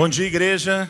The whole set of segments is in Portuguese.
Bom dia, igreja.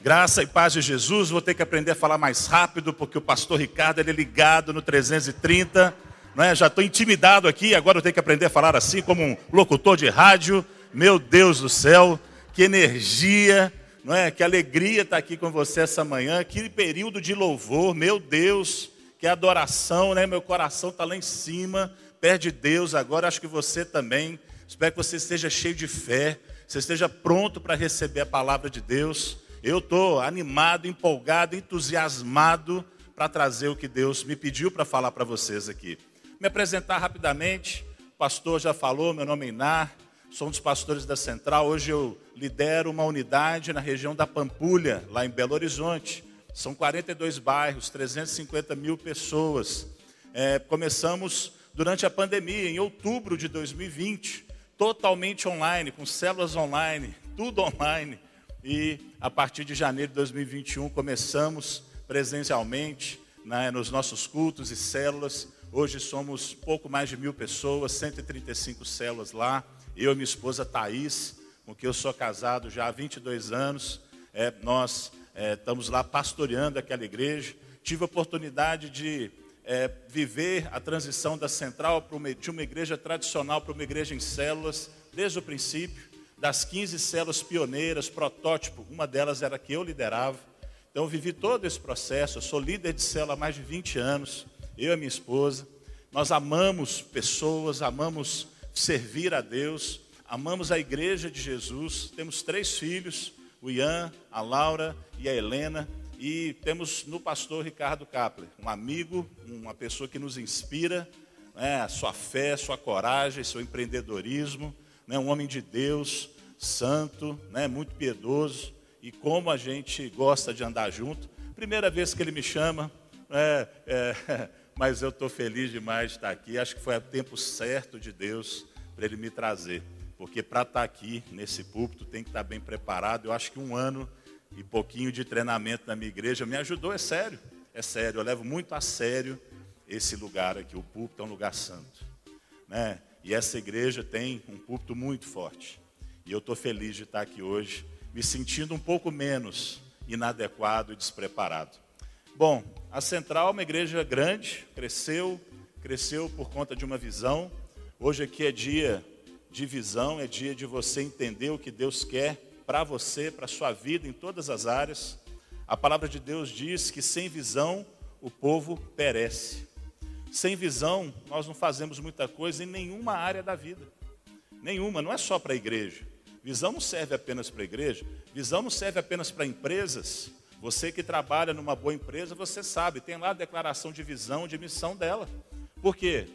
Graça e paz de Jesus. Vou ter que aprender a falar mais rápido, porque o pastor Ricardo ele é ligado no 330. Não é? Já estou intimidado aqui, agora eu tenho que aprender a falar assim, como um locutor de rádio. Meu Deus do céu, que energia, não é? Que alegria estar aqui com você essa manhã. Que período de louvor, meu Deus, que adoração, né? Meu coração está lá em cima, perto de Deus. Agora acho que você também. Espero que você esteja cheio de fé você esteja pronto para receber a palavra de Deus. Eu estou animado, empolgado, entusiasmado para trazer o que Deus me pediu para falar para vocês aqui. Me apresentar rapidamente, o pastor já falou, meu nome é Inar, sou um dos pastores da Central. Hoje eu lidero uma unidade na região da Pampulha, lá em Belo Horizonte. São 42 bairros, 350 mil pessoas. É, começamos durante a pandemia, em outubro de 2020 totalmente online, com células online, tudo online. E a partir de janeiro de 2021 começamos presencialmente né, nos nossos cultos e células. Hoje somos pouco mais de mil pessoas, 135 células lá. Eu e minha esposa Thaís, com quem eu sou casado já há 22 anos. É, nós é, estamos lá pastoreando aquela igreja. Tive a oportunidade de é, viver a transição da central uma, de uma igreja tradicional para uma igreja em células, desde o princípio, das 15 células pioneiras, protótipo, uma delas era a que eu liderava. Então, eu vivi todo esse processo, eu sou líder de célula há mais de 20 anos, eu e minha esposa. Nós amamos pessoas, amamos servir a Deus, amamos a igreja de Jesus. Temos três filhos, o Ian, a Laura e a Helena. E temos no pastor Ricardo Kapler, um amigo, uma pessoa que nos inspira, né, a sua fé, sua coragem, seu empreendedorismo, né, um homem de Deus, santo, né, muito piedoso, e como a gente gosta de andar junto. Primeira vez que ele me chama, é, é, mas eu estou feliz demais de estar aqui. Acho que foi o tempo certo de Deus para ele me trazer, porque para estar aqui nesse púlpito tem que estar bem preparado. Eu acho que um ano e pouquinho de treinamento na minha igreja me ajudou, é sério, é sério. Eu levo muito a sério esse lugar aqui. O púlpito é um lugar santo, né? E essa igreja tem um púlpito muito forte. E eu estou feliz de estar aqui hoje, me sentindo um pouco menos inadequado e despreparado. Bom, a Central é uma igreja grande, cresceu, cresceu por conta de uma visão. Hoje aqui é dia de visão, é dia de você entender o que Deus quer para você, para a sua vida, em todas as áreas. A palavra de Deus diz que sem visão o povo perece. Sem visão, nós não fazemos muita coisa em nenhuma área da vida. Nenhuma, não é só para a igreja. Visão não serve apenas para a igreja, visão não serve apenas para empresas. Você que trabalha numa boa empresa, você sabe, tem lá a declaração de visão, de missão dela. Por quê?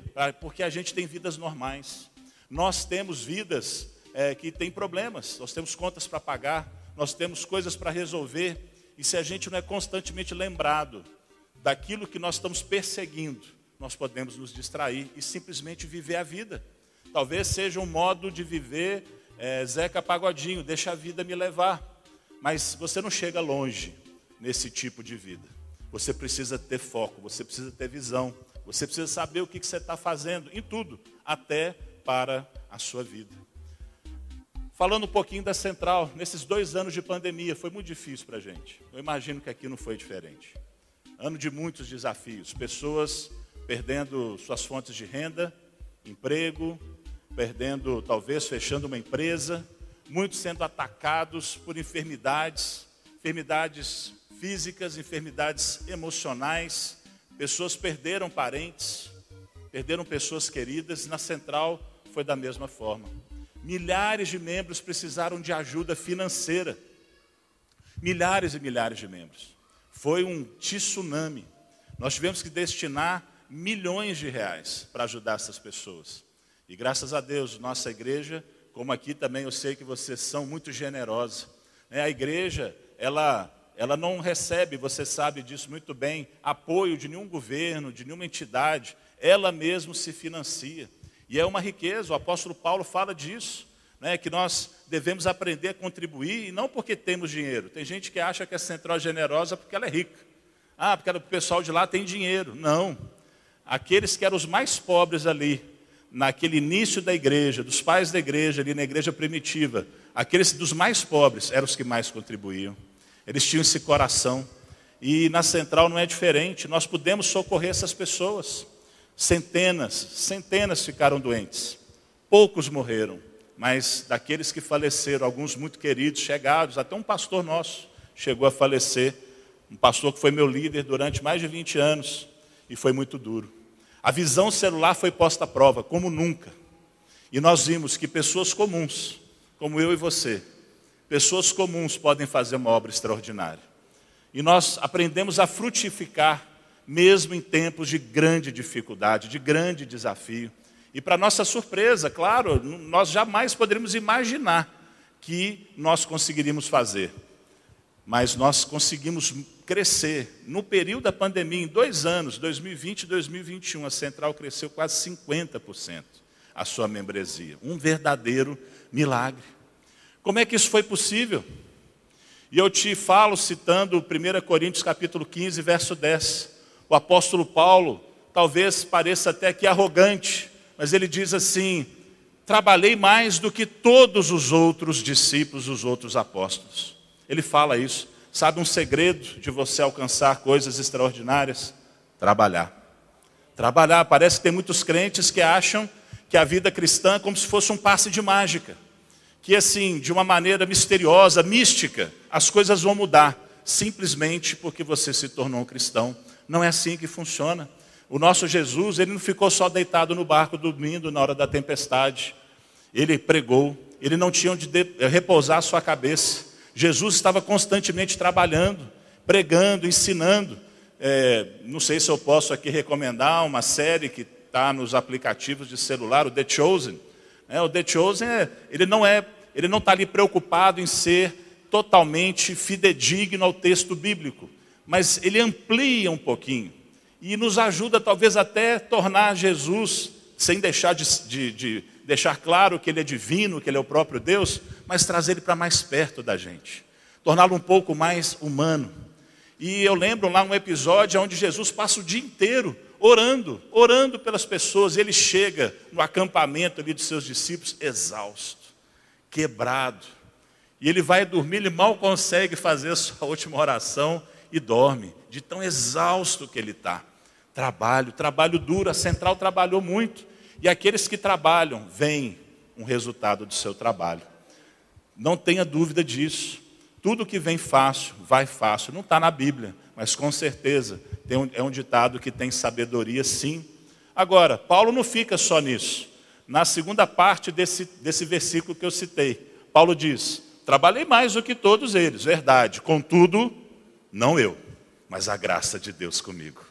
Porque a gente tem vidas normais. Nós temos vidas é, que tem problemas, nós temos contas para pagar, nós temos coisas para resolver, e se a gente não é constantemente lembrado daquilo que nós estamos perseguindo, nós podemos nos distrair e simplesmente viver a vida. Talvez seja um modo de viver é, Zeca Pagodinho, deixa a vida me levar. Mas você não chega longe nesse tipo de vida. Você precisa ter foco, você precisa ter visão, você precisa saber o que, que você está fazendo em tudo, até para a sua vida. Falando um pouquinho da central, nesses dois anos de pandemia, foi muito difícil para a gente. Eu imagino que aqui não foi diferente. Ano de muitos desafios, pessoas perdendo suas fontes de renda, emprego, perdendo, talvez fechando uma empresa, muitos sendo atacados por enfermidades, enfermidades físicas, enfermidades emocionais, pessoas perderam parentes, perderam pessoas queridas, na central foi da mesma forma. Milhares de membros precisaram de ajuda financeira. Milhares e milhares de membros. Foi um tsunami. Nós tivemos que destinar milhões de reais para ajudar essas pessoas. E graças a Deus, nossa igreja, como aqui também eu sei que vocês são muito generosos. Né? A igreja, ela, ela não recebe, você sabe disso muito bem, apoio de nenhum governo, de nenhuma entidade. Ela mesma se financia. E é uma riqueza, o apóstolo Paulo fala disso, né, que nós devemos aprender a contribuir, e não porque temos dinheiro. Tem gente que acha que a central é generosa porque ela é rica. Ah, porque o pessoal de lá tem dinheiro. Não. Aqueles que eram os mais pobres ali, naquele início da igreja, dos pais da igreja, ali na igreja primitiva, aqueles dos mais pobres eram os que mais contribuíam. Eles tinham esse coração. E na central não é diferente, nós pudemos socorrer essas pessoas. Centenas, centenas ficaram doentes. Poucos morreram, mas daqueles que faleceram, alguns muito queridos, chegados, até um pastor nosso chegou a falecer, um pastor que foi meu líder durante mais de 20 anos, e foi muito duro. A visão celular foi posta à prova, como nunca. E nós vimos que pessoas comuns, como eu e você, pessoas comuns podem fazer uma obra extraordinária. E nós aprendemos a frutificar, mesmo em tempos de grande dificuldade, de grande desafio. E para nossa surpresa, claro, nós jamais poderíamos imaginar que nós conseguiríamos fazer. Mas nós conseguimos crescer. No período da pandemia, em dois anos, 2020 e 2021, a Central cresceu quase 50% a sua membresia. Um verdadeiro milagre. Como é que isso foi possível? E eu te falo citando 1 Coríntios capítulo 15, verso 10. O apóstolo Paulo, talvez pareça até que arrogante, mas ele diz assim: trabalhei mais do que todos os outros discípulos, os outros apóstolos. Ele fala isso. Sabe um segredo de você alcançar coisas extraordinárias? Trabalhar. Trabalhar. Parece que tem muitos crentes que acham que a vida cristã é como se fosse um passe de mágica. Que assim, de uma maneira misteriosa, mística, as coisas vão mudar. Simplesmente porque você se tornou um cristão. Não é assim que funciona. O nosso Jesus, ele não ficou só deitado no barco dormindo na hora da tempestade. Ele pregou, ele não tinha onde repousar a sua cabeça. Jesus estava constantemente trabalhando, pregando, ensinando. É, não sei se eu posso aqui recomendar uma série que está nos aplicativos de celular, o The Chosen. É, o The Chosen, é, ele não é, ele não está ali preocupado em ser totalmente fidedigno ao texto bíblico, mas ele amplia um pouquinho e nos ajuda talvez até tornar Jesus, sem deixar de, de, de deixar claro que ele é divino, que ele é o próprio Deus, mas trazer ele para mais perto da gente, torná-lo um pouco mais humano. E eu lembro lá um episódio onde Jesus passa o dia inteiro orando, orando pelas pessoas, ele chega no acampamento ali dos seus discípulos exausto, quebrado. E ele vai dormir, ele mal consegue fazer a sua última oração e dorme, de tão exausto que ele está. Trabalho, trabalho duro, a central trabalhou muito. E aqueles que trabalham, veem um resultado do seu trabalho. Não tenha dúvida disso. Tudo que vem fácil, vai fácil. Não está na Bíblia, mas com certeza um, é um ditado que tem sabedoria, sim. Agora, Paulo não fica só nisso. Na segunda parte desse, desse versículo que eu citei, Paulo diz: Trabalhei mais do que todos eles, verdade. Contudo, não eu, mas a graça de Deus comigo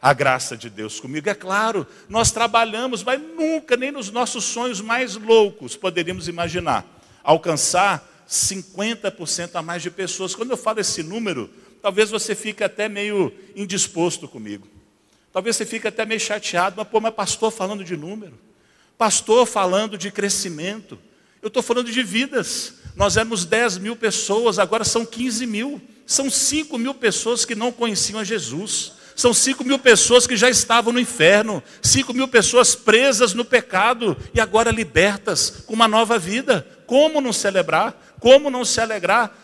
a graça de Deus comigo. É claro, nós trabalhamos, mas nunca, nem nos nossos sonhos mais loucos, poderíamos imaginar alcançar 50% a mais de pessoas. Quando eu falo esse número, talvez você fique até meio indisposto comigo. Talvez você fique até meio chateado, mas pô, mas pastor falando de número, pastor falando de crescimento, eu estou falando de vidas. Nós éramos 10 mil pessoas, agora são 15 mil. São 5 mil pessoas que não conheciam a Jesus. São 5 mil pessoas que já estavam no inferno, 5 mil pessoas presas no pecado e agora libertas com uma nova vida. Como não celebrar? Como não se alegrar?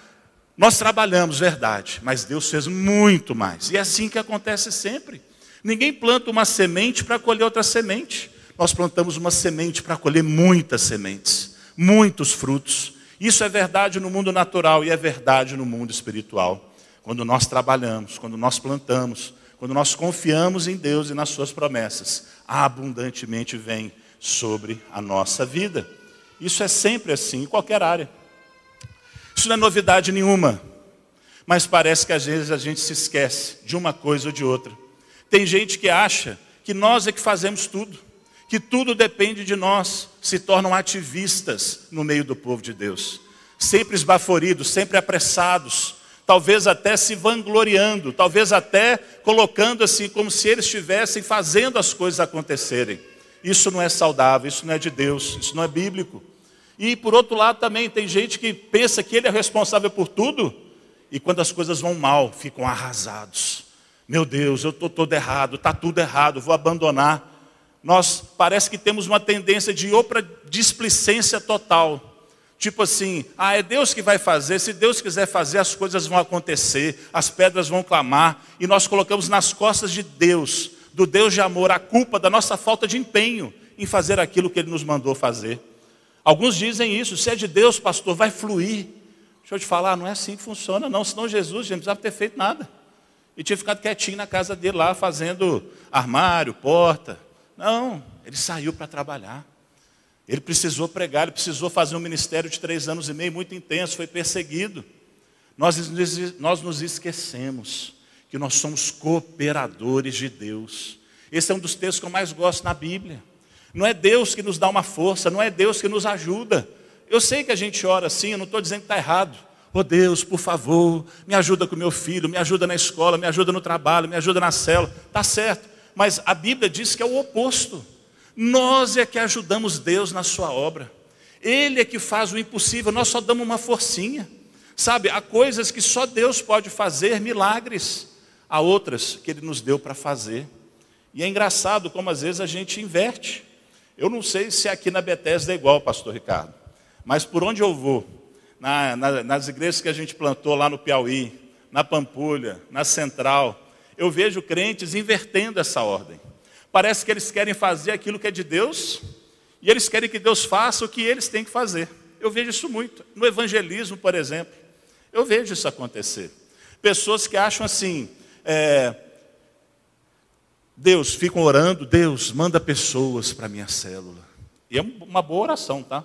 Nós trabalhamos, verdade, mas Deus fez muito mais. E é assim que acontece sempre. Ninguém planta uma semente para colher outra semente. Nós plantamos uma semente para colher muitas sementes, muitos frutos. Isso é verdade no mundo natural e é verdade no mundo espiritual. Quando nós trabalhamos, quando nós plantamos, quando nós confiamos em Deus e nas Suas promessas, abundantemente vem sobre a nossa vida. Isso é sempre assim, em qualquer área. Isso não é novidade nenhuma, mas parece que às vezes a gente se esquece de uma coisa ou de outra. Tem gente que acha que nós é que fazemos tudo, que tudo depende de nós, se tornam ativistas no meio do povo de Deus, sempre esbaforidos, sempre apressados, talvez até se vangloriando, talvez até colocando assim como se eles estivessem fazendo as coisas acontecerem. Isso não é saudável, isso não é de Deus, isso não é bíblico. E por outro lado também tem gente que pensa que ele é responsável por tudo e quando as coisas vão mal, ficam arrasados. Meu Deus, eu estou todo errado, está tudo errado, vou abandonar. Nós parece que temos uma tendência de ou para displicência total. Tipo assim, ah, é Deus que vai fazer, se Deus quiser fazer, as coisas vão acontecer, as pedras vão clamar, e nós colocamos nas costas de Deus, do Deus de amor, a culpa da nossa falta de empenho em fazer aquilo que Ele nos mandou fazer. Alguns dizem isso, se é de Deus, pastor, vai fluir. Deixa eu te falar, não é assim que funciona, não, senão Jesus já não precisava ter feito nada. E tinha ficado quietinho na casa dele lá, fazendo armário, porta. Não, ele saiu para trabalhar. Ele precisou pregar, ele precisou fazer um ministério de três anos e meio, muito intenso, foi perseguido. Nós, nós nos esquecemos que nós somos cooperadores de Deus. Esse é um dos textos que eu mais gosto na Bíblia. Não é Deus que nos dá uma força, não é Deus que nos ajuda. Eu sei que a gente ora assim, eu não estou dizendo que está errado. Oh Deus, por favor, me ajuda com meu filho, me ajuda na escola, me ajuda no trabalho, me ajuda na célula. Está certo, mas a Bíblia diz que é o oposto. Nós é que ajudamos Deus na sua obra. Ele é que faz o impossível, nós só damos uma forcinha. Sabe, há coisas que só Deus pode fazer, milagres. Há outras que Ele nos deu para fazer. E é engraçado como às vezes a gente inverte. Eu não sei se aqui na Bethesda é igual, pastor Ricardo. Mas por onde eu vou, na, na, nas igrejas que a gente plantou lá no Piauí, na Pampulha, na Central, eu vejo crentes invertendo essa ordem. Parece que eles querem fazer aquilo que é de Deus e eles querem que Deus faça o que eles têm que fazer. Eu vejo isso muito. No evangelismo, por exemplo, eu vejo isso acontecer. Pessoas que acham assim, é, Deus, ficam orando, Deus, manda pessoas para a minha célula. E é uma boa oração, tá?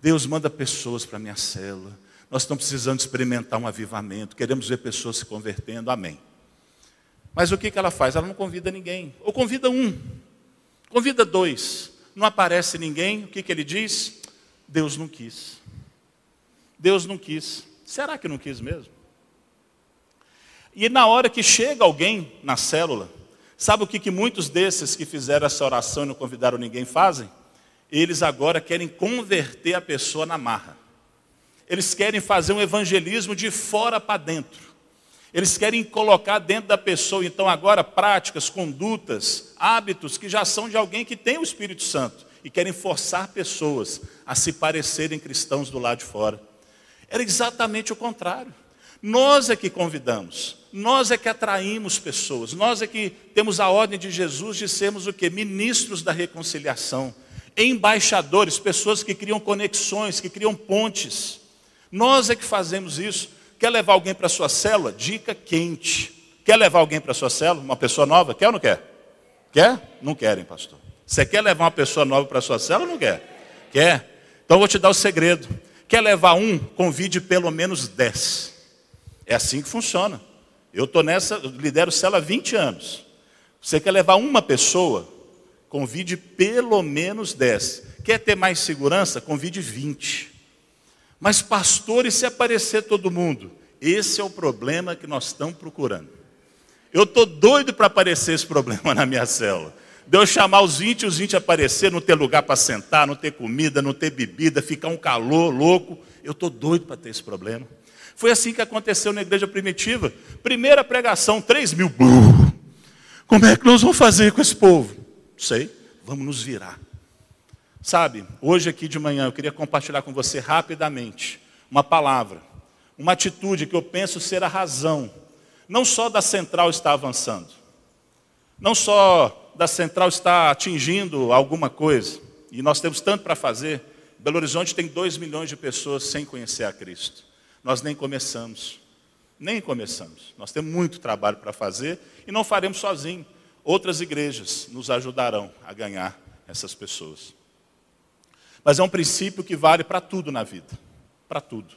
Deus, manda pessoas para a minha célula. Nós estamos precisando experimentar um avivamento, queremos ver pessoas se convertendo, amém. Mas o que, que ela faz? Ela não convida ninguém. Ou convida um, convida dois. Não aparece ninguém, o que, que ele diz? Deus não quis. Deus não quis. Será que não quis mesmo? E na hora que chega alguém na célula, sabe o que, que muitos desses que fizeram essa oração e não convidaram ninguém fazem? Eles agora querem converter a pessoa na marra. Eles querem fazer um evangelismo de fora para dentro. Eles querem colocar dentro da pessoa, então, agora, práticas, condutas, hábitos que já são de alguém que tem o Espírito Santo e querem forçar pessoas a se parecerem cristãos do lado de fora. Era exatamente o contrário. Nós é que convidamos, nós é que atraímos pessoas, nós é que temos a ordem de Jesus de sermos o que? Ministros da reconciliação, embaixadores, pessoas que criam conexões, que criam pontes. Nós é que fazemos isso. Quer levar alguém para sua célula? Dica quente. Quer levar alguém para sua célula? Uma pessoa nova? Quer ou não quer? Quer? Não querem, pastor. Você quer levar uma pessoa nova para sua célula ou não quer? Quer? Então eu vou te dar o segredo. Quer levar um? Convide pelo menos dez. É assim que funciona. Eu estou nessa, lidero célula há 20 anos. Você quer levar uma pessoa? Convide pelo menos dez. Quer ter mais segurança? Convide 20. Mas, pastor, e se aparecer todo mundo? Esse é o problema que nós estamos procurando. Eu estou doido para aparecer esse problema na minha célula. De eu chamar os 20 e os 20 aparecer, não ter lugar para sentar, não ter comida, não ter bebida, ficar um calor louco. Eu estou doido para ter esse problema. Foi assim que aconteceu na igreja primitiva. Primeira pregação, 3 mil. Como é que nós vamos fazer com esse povo? Sei, vamos nos virar. Sabe, hoje aqui de manhã eu queria compartilhar com você rapidamente uma palavra, uma atitude que eu penso ser a razão, não só da central estar avançando, não só da central estar atingindo alguma coisa, e nós temos tanto para fazer. Belo Horizonte tem 2 milhões de pessoas sem conhecer a Cristo. Nós nem começamos, nem começamos. Nós temos muito trabalho para fazer e não faremos sozinhos. Outras igrejas nos ajudarão a ganhar essas pessoas. Mas é um princípio que vale para tudo na vida. Para tudo.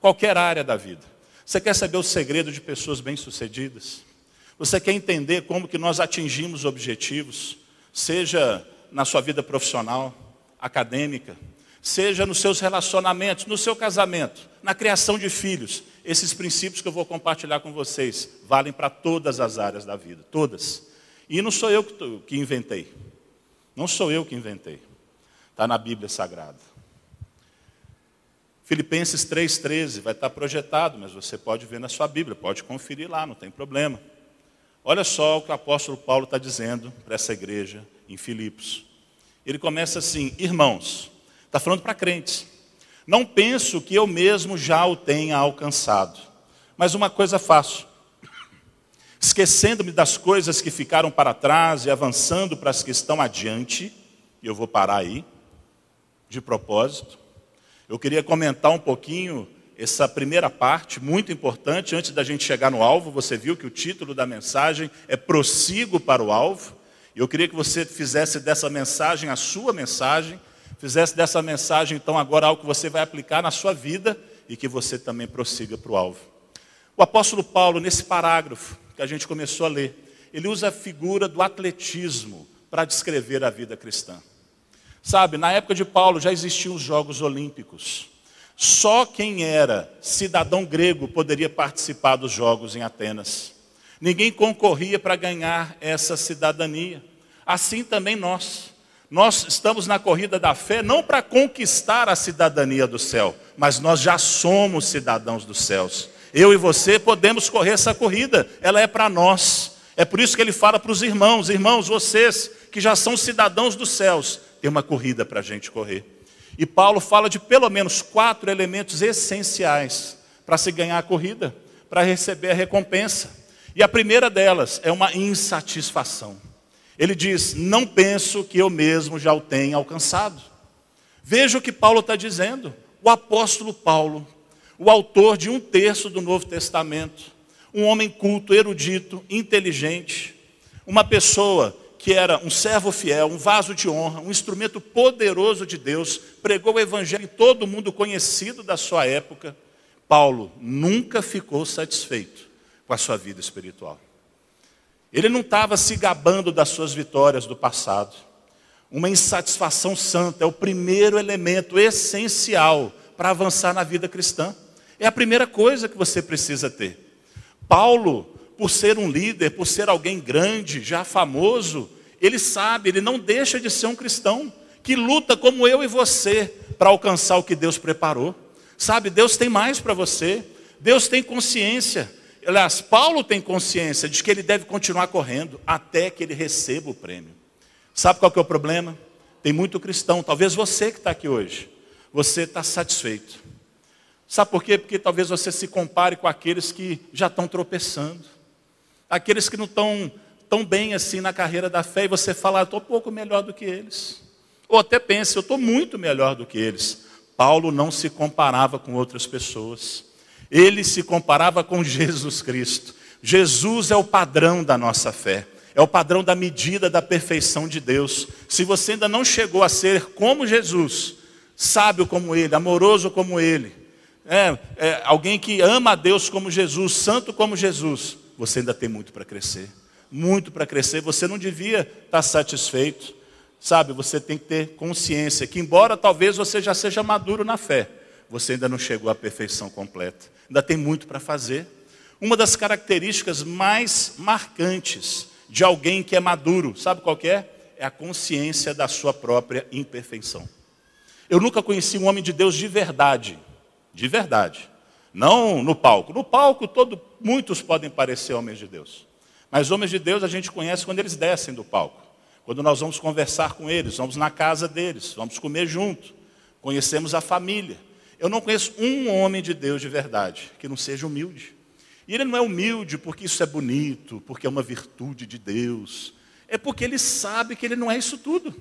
Qualquer área da vida. Você quer saber o segredo de pessoas bem-sucedidas? Você quer entender como que nós atingimos objetivos, seja na sua vida profissional, acadêmica, seja nos seus relacionamentos, no seu casamento, na criação de filhos. Esses princípios que eu vou compartilhar com vocês valem para todas as áreas da vida, todas. E não sou eu que inventei. Não sou eu que inventei. Está na Bíblia Sagrada. Filipenses 3,13 vai estar projetado, mas você pode ver na sua Bíblia, pode conferir lá, não tem problema. Olha só o que o apóstolo Paulo está dizendo para essa igreja em Filipos. Ele começa assim: Irmãos, está falando para crentes. Não penso que eu mesmo já o tenha alcançado, mas uma coisa faço. Esquecendo-me das coisas que ficaram para trás e avançando para as que estão adiante, e eu vou parar aí, de propósito. Eu queria comentar um pouquinho essa primeira parte, muito importante, antes da gente chegar no alvo. Você viu que o título da mensagem é Prossigo para o Alvo. Eu queria que você fizesse dessa mensagem a sua mensagem, fizesse dessa mensagem, então, agora algo que você vai aplicar na sua vida e que você também prossiga para o alvo. O apóstolo Paulo, nesse parágrafo que a gente começou a ler, ele usa a figura do atletismo para descrever a vida cristã. Sabe, na época de Paulo já existiam os Jogos Olímpicos. Só quem era cidadão grego poderia participar dos Jogos em Atenas. Ninguém concorria para ganhar essa cidadania. Assim também nós. Nós estamos na corrida da fé não para conquistar a cidadania do céu, mas nós já somos cidadãos dos céus. Eu e você podemos correr essa corrida, ela é para nós. É por isso que ele fala para os irmãos: irmãos, vocês que já são cidadãos dos céus, tem uma corrida para a gente correr. E Paulo fala de pelo menos quatro elementos essenciais para se ganhar a corrida, para receber a recompensa. E a primeira delas é uma insatisfação. Ele diz: Não penso que eu mesmo já o tenha alcançado. Veja o que Paulo está dizendo. O apóstolo Paulo, o autor de um terço do Novo Testamento, um homem culto, erudito, inteligente, uma pessoa que era um servo fiel, um vaso de honra, um instrumento poderoso de Deus, pregou o evangelho em todo mundo conhecido da sua época. Paulo nunca ficou satisfeito com a sua vida espiritual. Ele não estava se gabando das suas vitórias do passado. Uma insatisfação santa é o primeiro elemento essencial para avançar na vida cristã. É a primeira coisa que você precisa ter. Paulo, por ser um líder, por ser alguém grande, já famoso, ele sabe, ele não deixa de ser um cristão que luta como eu e você para alcançar o que Deus preparou. Sabe, Deus tem mais para você. Deus tem consciência Aliás, Paulo tem consciência de que ele deve continuar correndo até que ele receba o prêmio. Sabe qual que é o problema? Tem muito cristão, talvez você que está aqui hoje, você está satisfeito. Sabe por quê? Porque talvez você se compare com aqueles que já estão tropeçando, aqueles que não estão tão bem assim na carreira da fé, e você fala, ah, estou um pouco melhor do que eles. Ou até pense, eu estou muito melhor do que eles. Paulo não se comparava com outras pessoas. Ele se comparava com Jesus Cristo. Jesus é o padrão da nossa fé, é o padrão da medida da perfeição de Deus. Se você ainda não chegou a ser como Jesus, sábio como Ele, amoroso como Ele, é, é, alguém que ama a Deus como Jesus, santo como Jesus, você ainda tem muito para crescer. Muito para crescer, você não devia estar satisfeito. Sabe, você tem que ter consciência que, embora talvez você já seja maduro na fé, você ainda não chegou à perfeição completa. Ainda tem muito para fazer. Uma das características mais marcantes de alguém que é maduro, sabe qual é? É a consciência da sua própria imperfeição. Eu nunca conheci um homem de Deus de verdade, de verdade. Não no palco. No palco, todo, muitos podem parecer homens de Deus. Mas homens de Deus a gente conhece quando eles descem do palco. Quando nós vamos conversar com eles, vamos na casa deles, vamos comer junto, conhecemos a família. Eu não conheço um homem de Deus de verdade que não seja humilde. E ele não é humilde porque isso é bonito, porque é uma virtude de Deus. É porque ele sabe que ele não é isso tudo.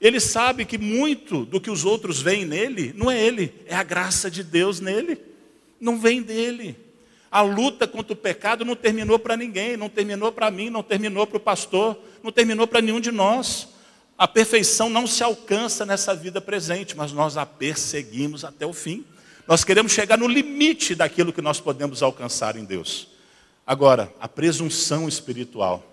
Ele sabe que muito do que os outros veem nele não é ele, é a graça de Deus nele. Não vem dele. A luta contra o pecado não terminou para ninguém, não terminou para mim, não terminou para o pastor, não terminou para nenhum de nós. A perfeição não se alcança nessa vida presente, mas nós a perseguimos até o fim. Nós queremos chegar no limite daquilo que nós podemos alcançar em Deus. Agora, a presunção espiritual,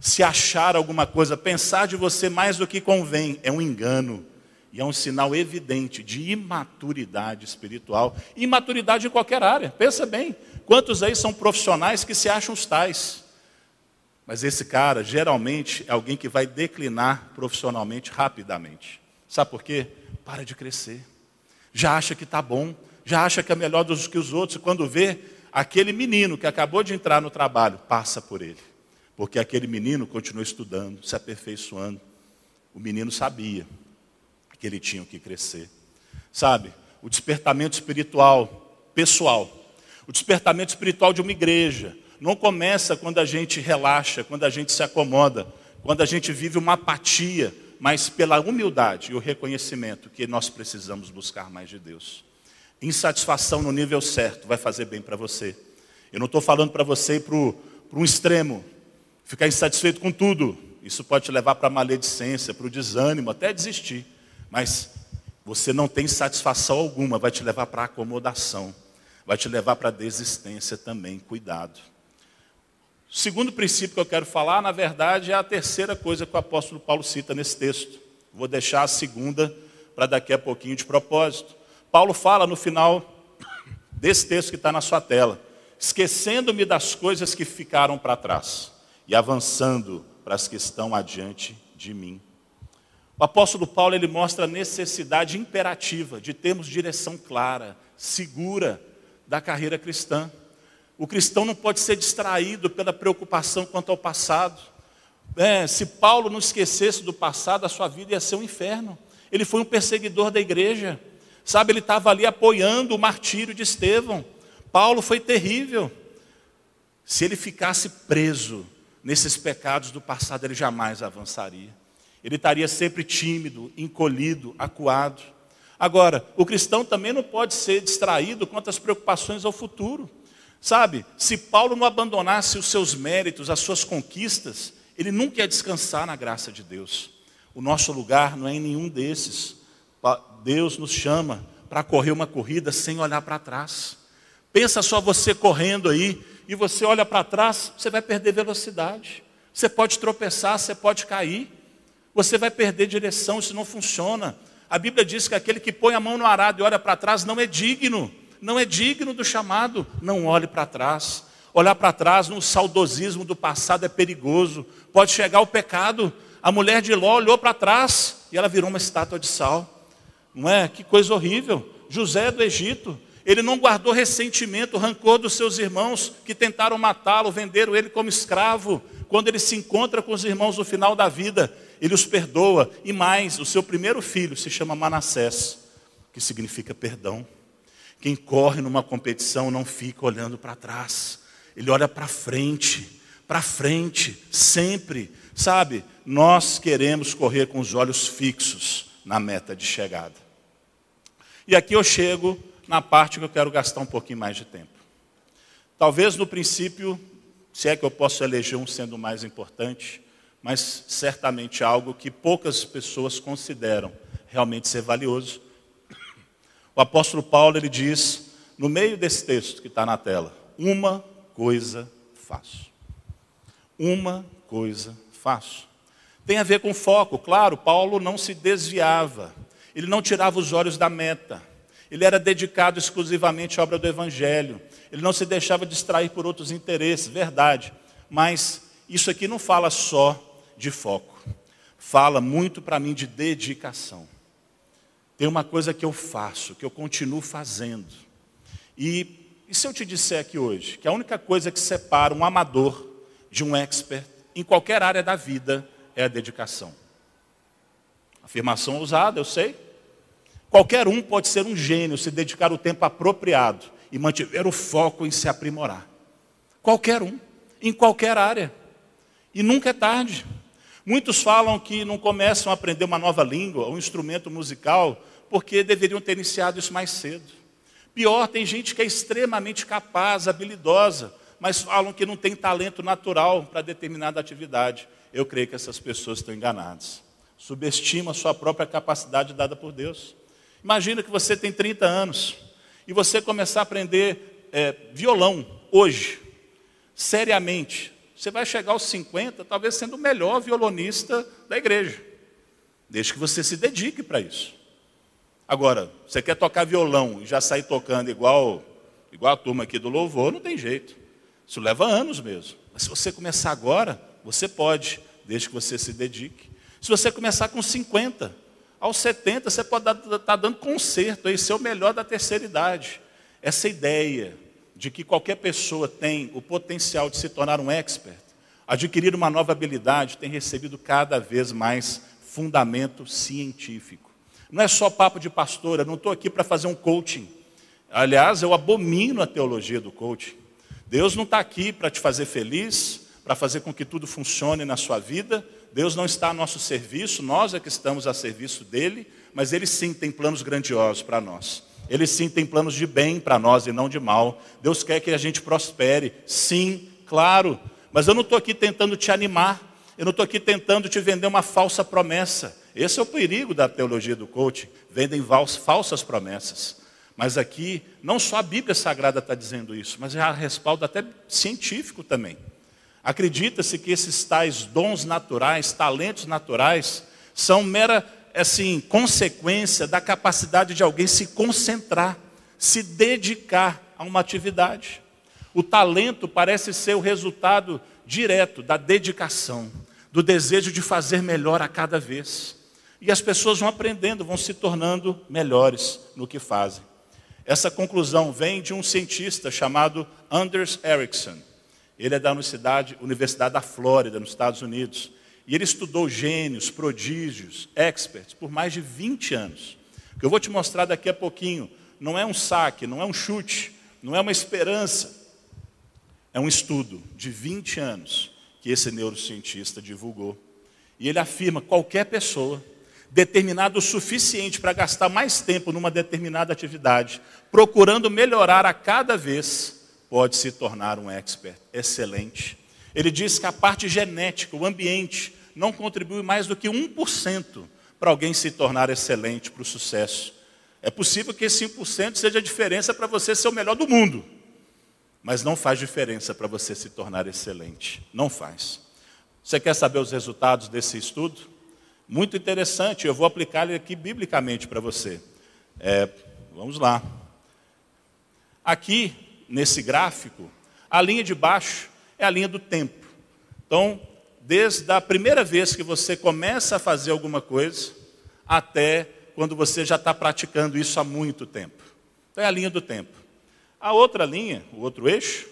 se achar alguma coisa, pensar de você mais do que convém, é um engano. E é um sinal evidente de imaturidade espiritual. Imaturidade em qualquer área. Pensa bem, quantos aí são profissionais que se acham os tais? Mas esse cara, geralmente, é alguém que vai declinar profissionalmente rapidamente. Sabe por quê? Para de crescer. Já acha que está bom, já acha que é melhor do que os outros, e quando vê aquele menino que acabou de entrar no trabalho, passa por ele. porque aquele menino continuou estudando, se aperfeiçoando. O menino sabia que ele tinha que crescer. Sabe, o despertamento espiritual, pessoal, o despertamento espiritual de uma igreja, não começa quando a gente relaxa, quando a gente se acomoda, quando a gente vive uma apatia, mas pela humildade e o reconhecimento que nós precisamos buscar mais de Deus. Insatisfação no nível certo vai fazer bem para você. Eu não estou falando para você ir para um extremo, ficar insatisfeito com tudo. Isso pode te levar para a maledicência, para o desânimo, até desistir. Mas você não tem satisfação alguma, vai te levar para a acomodação, vai te levar para a desistência também. Cuidado. O segundo princípio que eu quero falar, na verdade, é a terceira coisa que o apóstolo Paulo cita nesse texto. Vou deixar a segunda para daqui a pouquinho de propósito. Paulo fala no final desse texto que está na sua tela: esquecendo-me das coisas que ficaram para trás e avançando para as que estão adiante de mim. O apóstolo Paulo ele mostra a necessidade imperativa de termos direção clara, segura da carreira cristã. O cristão não pode ser distraído pela preocupação quanto ao passado. É, se Paulo não esquecesse do passado, a sua vida ia ser um inferno. Ele foi um perseguidor da igreja. Sabe, ele estava ali apoiando o martírio de Estevão. Paulo foi terrível. Se ele ficasse preso nesses pecados do passado, ele jamais avançaria. Ele estaria sempre tímido, encolhido, acuado. Agora, o cristão também não pode ser distraído quanto às preocupações ao futuro. Sabe, se Paulo não abandonasse os seus méritos, as suas conquistas, ele nunca ia descansar na graça de Deus. O nosso lugar não é em nenhum desses. Deus nos chama para correr uma corrida sem olhar para trás. Pensa só você correndo aí e você olha para trás, você vai perder velocidade. Você pode tropeçar, você pode cair. Você vai perder direção, isso não funciona. A Bíblia diz que aquele que põe a mão no arado e olha para trás não é digno não é digno do chamado, não olhe para trás. Olhar para trás no saudosismo do passado é perigoso, pode chegar o pecado. A mulher de Ló olhou para trás e ela virou uma estátua de sal. Não é? Que coisa horrível. José do Egito, ele não guardou ressentimento, rancor dos seus irmãos que tentaram matá-lo, venderam ele como escravo. Quando ele se encontra com os irmãos no final da vida, ele os perdoa. E mais, o seu primeiro filho se chama Manassés, que significa perdão. Quem corre numa competição não fica olhando para trás, ele olha para frente, para frente, sempre. Sabe, nós queremos correr com os olhos fixos na meta de chegada. E aqui eu chego na parte que eu quero gastar um pouquinho mais de tempo. Talvez no princípio, se é que eu posso eleger um sendo mais importante, mas certamente algo que poucas pessoas consideram realmente ser valioso, o apóstolo Paulo ele diz, no meio desse texto que está na tela, uma coisa faço. Uma coisa faço. Tem a ver com foco, claro, Paulo não se desviava, ele não tirava os olhos da meta, ele era dedicado exclusivamente à obra do Evangelho, ele não se deixava distrair por outros interesses, verdade, mas isso aqui não fala só de foco, fala muito para mim de dedicação. Tem uma coisa que eu faço, que eu continuo fazendo. E, e se eu te disser aqui hoje que a única coisa que separa um amador de um expert em qualquer área da vida é a dedicação? Afirmação ousada, eu sei. Qualquer um pode ser um gênio se dedicar o tempo apropriado e mantiver o foco em se aprimorar. Qualquer um, em qualquer área. E nunca é tarde. Muitos falam que não começam a aprender uma nova língua, um instrumento musical, porque deveriam ter iniciado isso mais cedo. Pior, tem gente que é extremamente capaz, habilidosa, mas falam que não tem talento natural para determinada atividade. Eu creio que essas pessoas estão enganadas. Subestima a sua própria capacidade dada por Deus. Imagina que você tem 30 anos e você começar a aprender é, violão hoje, seriamente. Você vai chegar aos 50, talvez sendo o melhor violonista da igreja. Desde que você se dedique para isso. Agora, você quer tocar violão e já sair tocando igual, igual a turma aqui do louvor, não tem jeito. Isso leva anos mesmo. Mas se você começar agora, você pode, desde que você se dedique. Se você começar com 50, aos 70 você pode estar tá dando conserto aí, ser o melhor da terceira idade. Essa ideia de que qualquer pessoa tem o potencial de se tornar um expert, adquirir uma nova habilidade tem recebido cada vez mais fundamento científico. Não é só papo de pastor, eu não estou aqui para fazer um coaching. Aliás, eu abomino a teologia do coaching. Deus não está aqui para te fazer feliz, para fazer com que tudo funcione na sua vida. Deus não está a nosso serviço, nós é que estamos a serviço dele, mas ele sim tem planos grandiosos para nós. Ele sim tem planos de bem para nós e não de mal. Deus quer que a gente prospere, sim, claro. Mas eu não estou aqui tentando te animar, eu não estou aqui tentando te vender uma falsa promessa. Esse é o perigo da teologia do coaching. Vendem falsas promessas. Mas aqui, não só a Bíblia Sagrada está dizendo isso, mas há respaldo até científico também. Acredita-se que esses tais dons naturais, talentos naturais, são mera assim, consequência da capacidade de alguém se concentrar, se dedicar a uma atividade. O talento parece ser o resultado direto da dedicação, do desejo de fazer melhor a cada vez. E as pessoas vão aprendendo, vão se tornando melhores no que fazem. Essa conclusão vem de um cientista chamado Anders Ericsson. Ele é da Universidade, Universidade da Flórida, nos Estados Unidos. E ele estudou gênios, prodígios, experts por mais de 20 anos. O que eu vou te mostrar daqui a pouquinho não é um saque, não é um chute, não é uma esperança. É um estudo de 20 anos que esse neurocientista divulgou. E ele afirma: qualquer pessoa determinada o suficiente para gastar mais tempo numa determinada atividade, procurando melhorar a cada vez, pode se tornar um expert excelente. Ele diz que a parte genética, o ambiente, não contribui mais do que 1% para alguém se tornar excelente para o sucesso. É possível que esse 1% seja a diferença para você ser o melhor do mundo, mas não faz diferença para você se tornar excelente. Não faz. Você quer saber os resultados desse estudo? Muito interessante, eu vou aplicar ele aqui biblicamente para você. É, vamos lá. Aqui, nesse gráfico, a linha de baixo é a linha do tempo. Então, desde a primeira vez que você começa a fazer alguma coisa, até quando você já está praticando isso há muito tempo. Então é a linha do tempo. A outra linha, o outro eixo,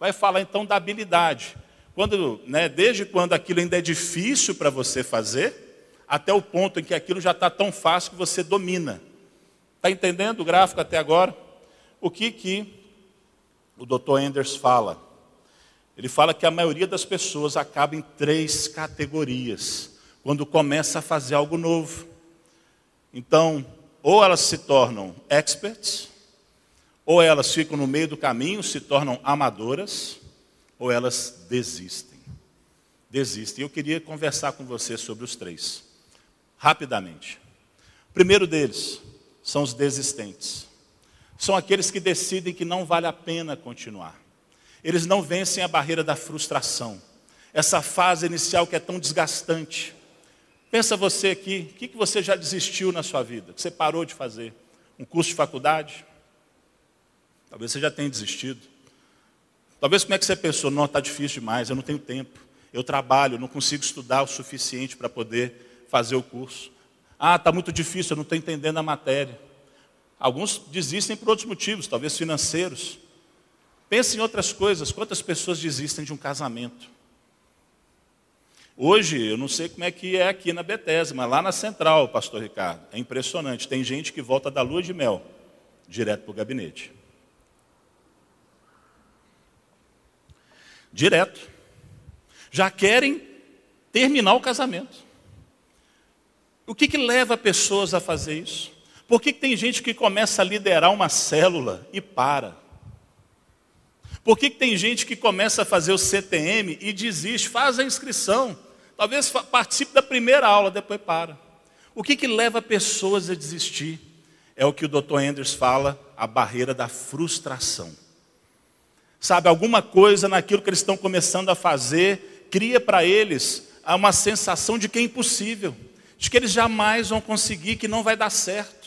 vai falar então da habilidade. Quando, né, desde quando aquilo ainda é difícil para você fazer, até o ponto em que aquilo já está tão fácil que você domina. Está entendendo o gráfico até agora? O que, que o Dr. Enders fala? Ele fala que a maioria das pessoas acaba em três categorias quando começa a fazer algo novo. Então, ou elas se tornam experts, ou elas ficam no meio do caminho, se tornam amadoras, ou elas desistem. Desistem. Eu queria conversar com você sobre os três, rapidamente. O primeiro deles são os desistentes. São aqueles que decidem que não vale a pena continuar. Eles não vencem a barreira da frustração. Essa fase inicial que é tão desgastante. Pensa você aqui, o que, você já desistiu na sua vida? Que você parou de fazer? Um curso de faculdade? Talvez você já tenha desistido. Talvez como é que você pensou, não, está difícil demais, eu não tenho tempo. Eu trabalho, não consigo estudar o suficiente para poder fazer o curso. Ah, está muito difícil, eu não estou entendendo a matéria. Alguns desistem por outros motivos, talvez financeiros. Pense em outras coisas. Quantas pessoas desistem de um casamento? Hoje, eu não sei como é que é aqui na Bethesda, mas lá na Central, pastor Ricardo, é impressionante. Tem gente que volta da lua de mel direto para o gabinete. Direto. Já querem terminar o casamento. O que, que leva pessoas a fazer isso? Por que, que tem gente que começa a liderar uma célula e para? Por que, que tem gente que começa a fazer o CTM e desiste, faz a inscrição, talvez participe da primeira aula, depois para? O que, que leva pessoas a desistir? É o que o Dr. Anders fala, a barreira da frustração. Sabe, alguma coisa naquilo que eles estão começando a fazer cria para eles uma sensação de que é impossível, de que eles jamais vão conseguir, que não vai dar certo.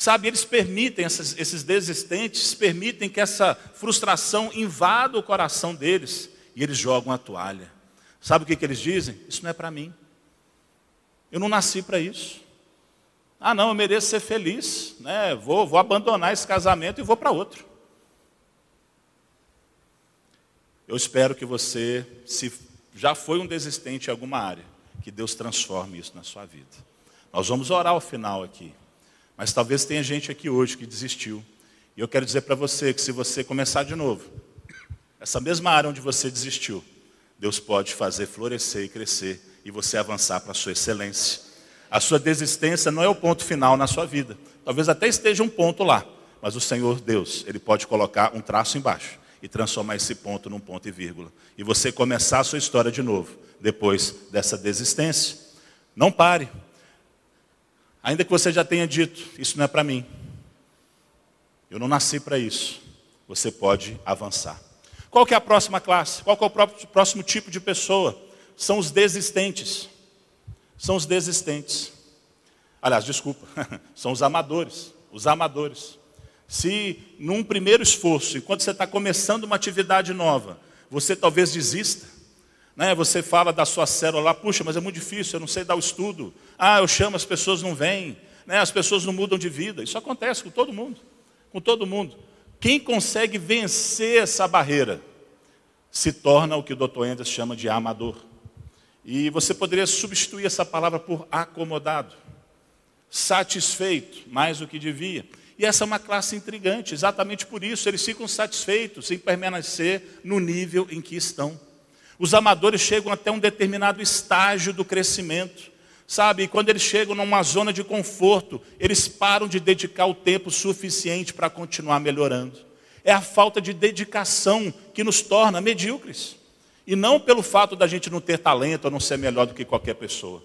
Sabe, eles permitem, esses, esses desistentes, permitem que essa frustração invada o coração deles e eles jogam a toalha. Sabe o que, que eles dizem? Isso não é para mim. Eu não nasci para isso. Ah, não, eu mereço ser feliz, né? vou, vou abandonar esse casamento e vou para outro. Eu espero que você se já foi um desistente em alguma área, que Deus transforme isso na sua vida. Nós vamos orar ao final aqui. Mas talvez tenha gente aqui hoje que desistiu. E eu quero dizer para você que se você começar de novo, essa mesma área onde você desistiu, Deus pode fazer florescer e crescer e você avançar para a sua excelência. A sua desistência não é o ponto final na sua vida. Talvez até esteja um ponto lá, mas o Senhor Deus, Ele pode colocar um traço embaixo e transformar esse ponto num ponto e vírgula. E você começar a sua história de novo, depois dessa desistência. Não pare. Ainda que você já tenha dito, isso não é para mim. Eu não nasci para isso. Você pode avançar. Qual que é a próxima classe? Qual que é o próximo tipo de pessoa? São os desistentes. São os desistentes. Aliás, desculpa, são os amadores. Os amadores. Se num primeiro esforço, enquanto você está começando uma atividade nova, você talvez desista, né? você fala da sua célula lá, puxa, mas é muito difícil, eu não sei dar o estudo. Ah, eu chamo, as pessoas não vêm, né? as pessoas não mudam de vida. Isso acontece com todo mundo, com todo mundo. Quem consegue vencer essa barreira se torna o que o Dr. Enders chama de amador. E você poderia substituir essa palavra por acomodado, satisfeito mais do que devia. E essa é uma classe intrigante, exatamente por isso eles ficam satisfeitos em permanecer no nível em que estão. Os amadores chegam até um determinado estágio do crescimento, sabe? E quando eles chegam numa zona de conforto, eles param de dedicar o tempo suficiente para continuar melhorando. É a falta de dedicação que nos torna medíocres. E não pelo fato da gente não ter talento ou não ser melhor do que qualquer pessoa.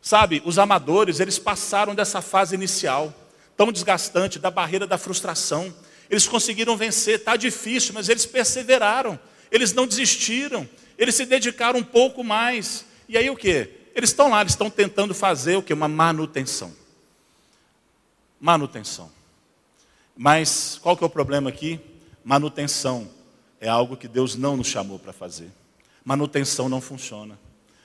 Sabe, os amadores, eles passaram dessa fase inicial tão desgastante, da barreira da frustração. Eles conseguiram vencer, está difícil, mas eles perseveraram, eles não desistiram, eles se dedicaram um pouco mais. E aí o que? Eles estão lá, eles estão tentando fazer o que? Uma manutenção. Manutenção. Mas qual que é o problema aqui? Manutenção é algo que Deus não nos chamou para fazer. Manutenção não funciona.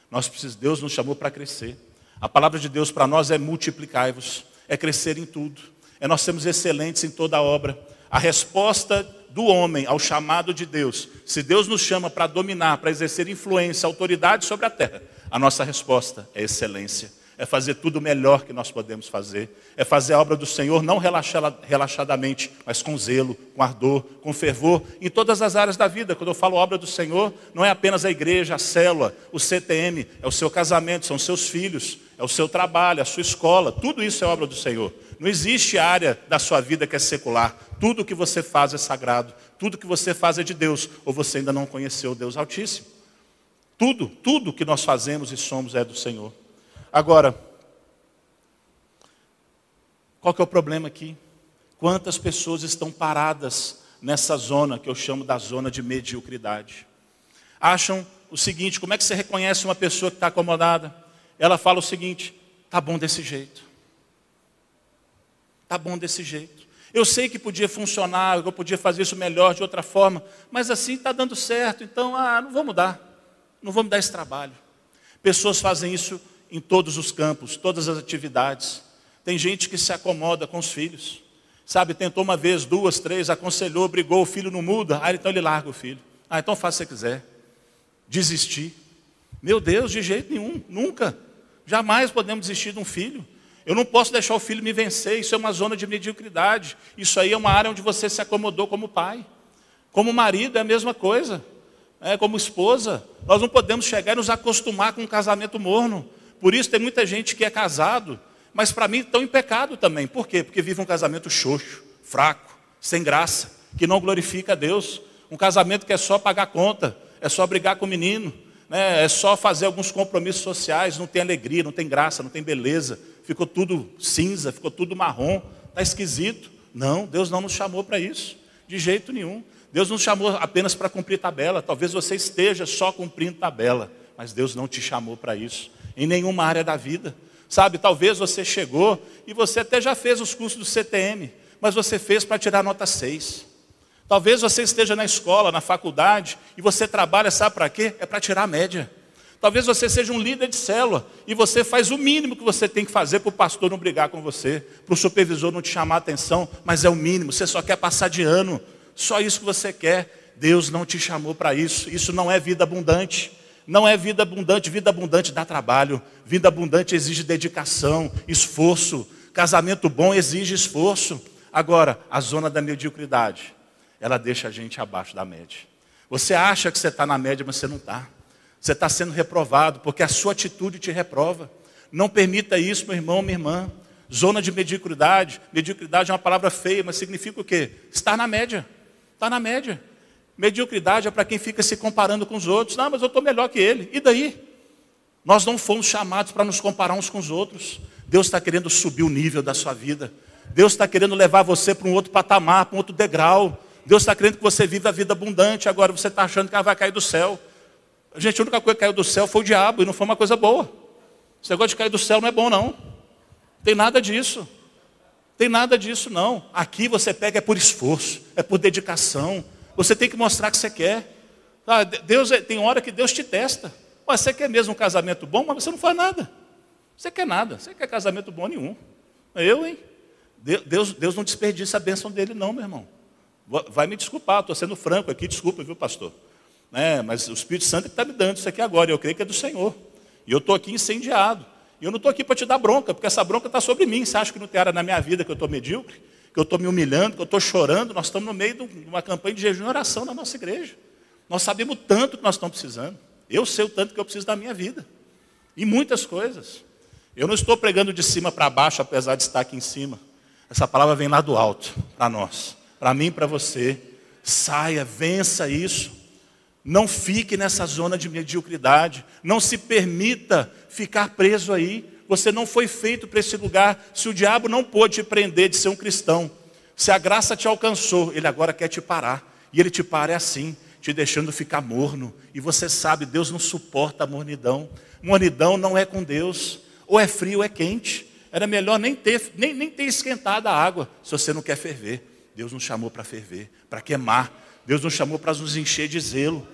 Nós precisamos, Deus nos chamou para crescer. A palavra de Deus para nós é multiplicai-vos é crescer em tudo, é nós sermos excelentes em toda a obra. A resposta do homem ao chamado de Deus, se Deus nos chama para dominar, para exercer influência, autoridade sobre a terra, a nossa resposta é excelência, é fazer tudo o melhor que nós podemos fazer, é fazer a obra do Senhor não relaxadamente, mas com zelo, com ardor, com fervor, em todas as áreas da vida. Quando eu falo obra do Senhor, não é apenas a igreja, a célula, o CTM, é o seu casamento, são seus filhos, é o seu trabalho, a sua escola, tudo isso é obra do Senhor. Não existe área da sua vida que é secular. Tudo que você faz é sagrado, tudo que você faz é de Deus, ou você ainda não conheceu o Deus Altíssimo. Tudo, tudo que nós fazemos e somos é do Senhor. Agora, qual que é o problema aqui? Quantas pessoas estão paradas nessa zona que eu chamo da zona de mediocridade? Acham o seguinte: como é que você reconhece uma pessoa que está acomodada? ela fala o seguinte: tá bom desse jeito. Tá bom desse jeito. Eu sei que podia funcionar, eu podia fazer isso melhor de outra forma, mas assim está dando certo, então ah, não vou mudar, não vou me dar esse trabalho. Pessoas fazem isso em todos os campos, todas as atividades. Tem gente que se acomoda com os filhos, sabe? Tentou uma vez, duas, três, aconselhou, brigou, o filho não muda, ah, então ele larga o filho. Ah, então faça o que você quiser. Desistir. Meu Deus, de jeito nenhum, nunca. Jamais podemos desistir de um filho. Eu não posso deixar o filho me vencer, isso é uma zona de mediocridade. Isso aí é uma área onde você se acomodou como pai. Como marido é a mesma coisa. É, como esposa, nós não podemos chegar e nos acostumar com um casamento morno. Por isso tem muita gente que é casado, mas para mim estão em pecado também. Por quê? Porque vive um casamento xoxo, fraco, sem graça, que não glorifica a Deus. Um casamento que é só pagar conta, é só brigar com o menino, né, é só fazer alguns compromissos sociais, não tem alegria, não tem graça, não tem beleza, ficou tudo cinza, ficou tudo marrom, está esquisito. Não, Deus não nos chamou para isso, de jeito nenhum. Deus nos chamou apenas para cumprir tabela. Talvez você esteja só cumprindo tabela, mas Deus não te chamou para isso, em nenhuma área da vida. Sabe, talvez você chegou e você até já fez os cursos do CTM, mas você fez para tirar nota 6. Talvez você esteja na escola, na faculdade, e você trabalha, sabe para quê? É para tirar a média. Talvez você seja um líder de célula e você faz o mínimo que você tem que fazer para o pastor não brigar com você, para o supervisor não te chamar a atenção, mas é o mínimo, você só quer passar de ano, só isso que você quer. Deus não te chamou para isso, isso não é vida abundante. Não é vida abundante, vida abundante dá trabalho, vida abundante exige dedicação, esforço. Casamento bom exige esforço. Agora, a zona da mediocridade, ela deixa a gente abaixo da média. Você acha que você está na média, mas você não está. Você está sendo reprovado, porque a sua atitude te reprova. Não permita isso, meu irmão, minha irmã. Zona de mediocridade. Mediocridade é uma palavra feia, mas significa o quê? Estar na média. Está na média. Mediocridade é para quem fica se comparando com os outros. Não, mas eu estou melhor que ele. E daí? Nós não fomos chamados para nos comparar uns com os outros. Deus está querendo subir o nível da sua vida. Deus está querendo levar você para um outro patamar, para um outro degrau. Deus está querendo que você viva a vida abundante. Agora você está achando que ela vai cair do céu. Gente, a única coisa que caiu do céu foi o diabo e não foi uma coisa boa. Esse negócio de cair do céu não é bom, não. Tem nada disso. Tem nada disso, não. Aqui você pega é por esforço, é por dedicação. Você tem que mostrar que você quer. Ah, Deus é, tem hora que Deus te testa. Mas você quer mesmo um casamento bom, mas você não faz nada. Você quer nada. Você quer casamento bom nenhum. Eu, hein? Deus, Deus não desperdiça a bênção dele, não, meu irmão. Vai me desculpar, estou sendo franco aqui, desculpa, viu, pastor? É, mas o Espírito Santo está me dando isso aqui agora, eu creio que é do Senhor. E eu estou aqui incendiado. E eu não estou aqui para te dar bronca, porque essa bronca está sobre mim. Você acha que não tem área na minha vida que eu estou medíocre? Que eu estou me humilhando, que eu estou chorando? Nós estamos no meio de uma campanha de jejum e oração na nossa igreja. Nós sabemos tanto que nós estamos precisando. Eu sei o tanto que eu preciso da minha vida. E muitas coisas. Eu não estou pregando de cima para baixo, apesar de estar aqui em cima. Essa palavra vem lá do alto, para nós. Para mim e para você. Saia, vença isso. Não fique nessa zona de mediocridade. Não se permita ficar preso aí. Você não foi feito para esse lugar. Se o diabo não pôde te prender de ser um cristão, se a graça te alcançou, ele agora quer te parar. E ele te para é assim, te deixando ficar morno. E você sabe, Deus não suporta a mornidão. Mornidão não é com Deus. Ou é frio ou é quente. Era melhor nem ter, nem, nem ter esquentado a água, se você não quer ferver. Deus nos chamou para ferver, para queimar. Deus nos chamou para nos encher de zelo.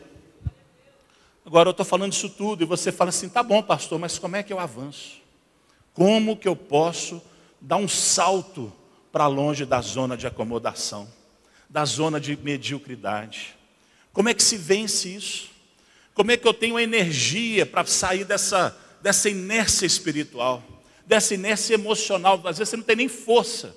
Agora eu estou falando isso tudo e você fala assim: tá bom, pastor, mas como é que eu avanço? Como que eu posso dar um salto para longe da zona de acomodação, da zona de mediocridade? Como é que se vence isso? Como é que eu tenho energia para sair dessa, dessa inércia espiritual, dessa inércia emocional? Às vezes você não tem nem força.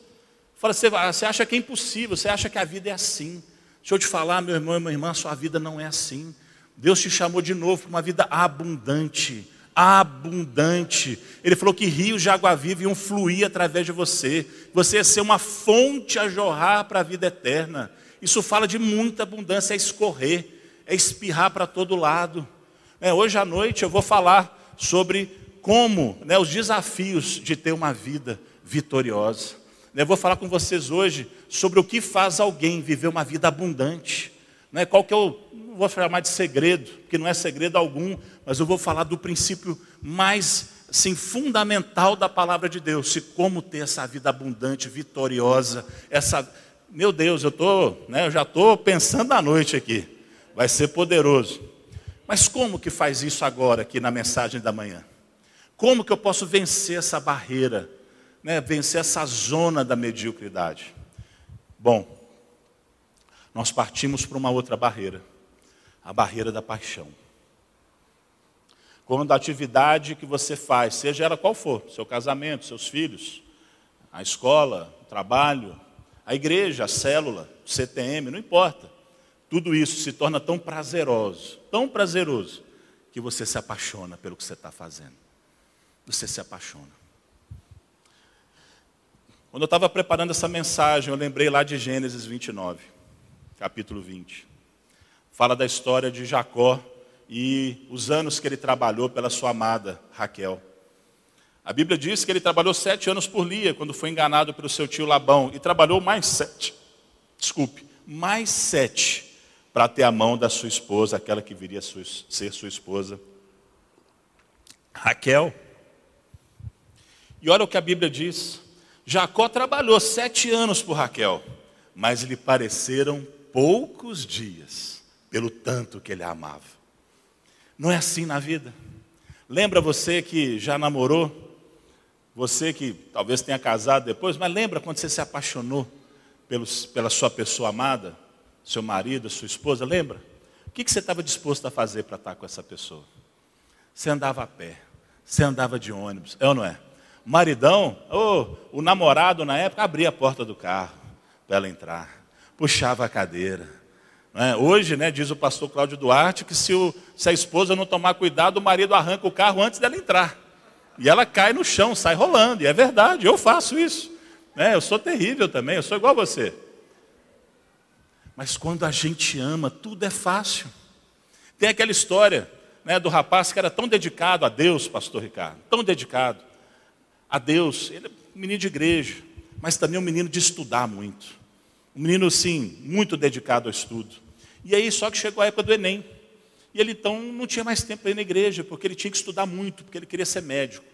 Fala, você, você acha que é impossível, você acha que a vida é assim. Deixa eu te falar, meu irmão e minha irmã, sua vida não é assim. Deus te chamou de novo para uma vida abundante. Abundante. Ele falou que rios de água viva iam fluir através de você. Você ia ser uma fonte a jorrar para a vida eterna. Isso fala de muita abundância, é escorrer, é espirrar para todo lado. É, hoje à noite eu vou falar sobre como, né, os desafios de ter uma vida vitoriosa. Eu vou falar com vocês hoje sobre o que faz alguém viver uma vida abundante. Né, qual que é o, não vou chamar de segredo, porque não é segredo algum, mas eu vou falar do princípio mais assim, fundamental da palavra de Deus, se como ter essa vida abundante, vitoriosa, essa, meu Deus, eu tô, né, eu já estou pensando na noite aqui, vai ser poderoso. Mas como que faz isso agora aqui na mensagem da manhã? Como que eu posso vencer essa barreira, né, vencer essa zona da mediocridade? Bom, nós partimos para uma outra barreira a barreira da paixão. Quando a atividade que você faz, seja ela qual for, seu casamento, seus filhos, a escola, o trabalho, a igreja, a célula, o CTM, não importa. Tudo isso se torna tão prazeroso, tão prazeroso, que você se apaixona pelo que você está fazendo. Você se apaixona. Quando eu estava preparando essa mensagem, eu lembrei lá de Gênesis 29, capítulo 20. Fala da história de Jacó e os anos que ele trabalhou pela sua amada Raquel. A Bíblia diz que ele trabalhou sete anos por Lia, quando foi enganado pelo seu tio Labão, e trabalhou mais sete, desculpe, mais sete, para ter a mão da sua esposa, aquela que viria a ser sua esposa, Raquel. E olha o que a Bíblia diz: Jacó trabalhou sete anos por Raquel, mas lhe pareceram poucos dias pelo tanto que ele a amava. Não é assim na vida. Lembra você que já namorou? Você que talvez tenha casado depois, mas lembra quando você se apaixonou pelos, pela sua pessoa amada, seu marido, sua esposa? Lembra? O que, que você estava disposto a fazer para estar com essa pessoa? Você andava a pé, você andava de ônibus, é ou não é? Maridão, oh, o namorado na época, abria a porta do carro para ela entrar, puxava a cadeira. É? Hoje, né, diz o pastor Cláudio Duarte, que se, o, se a esposa não tomar cuidado, o marido arranca o carro antes dela entrar. E ela cai no chão, sai rolando. E é verdade, eu faço isso. É, eu sou terrível também, eu sou igual a você. Mas quando a gente ama, tudo é fácil. Tem aquela história né, do rapaz que era tão dedicado a Deus, pastor Ricardo, tão dedicado a Deus. Ele é um menino de igreja, mas também um menino de estudar muito. Um menino, sim, muito dedicado ao estudo. E aí, só que chegou a época do Enem. E ele então não tinha mais tempo para ir na igreja, porque ele tinha que estudar muito, porque ele queria ser médico.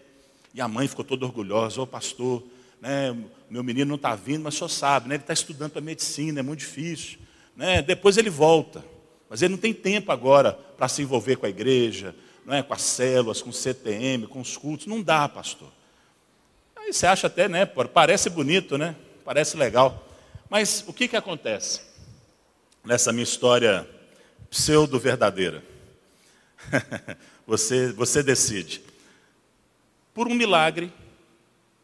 E a mãe ficou toda orgulhosa, ô oh, pastor, né, meu menino não está vindo, mas senhor sabe, né, ele está estudando para medicina, é muito difícil. Né, depois ele volta, mas ele não tem tempo agora para se envolver com a igreja, não é, com as células, com o CTM, com os cultos. Não dá, pastor. Aí você acha até, né, parece bonito, né? Parece legal. Mas o que, que acontece nessa minha história pseudo-verdadeira? você, você decide. Por um milagre,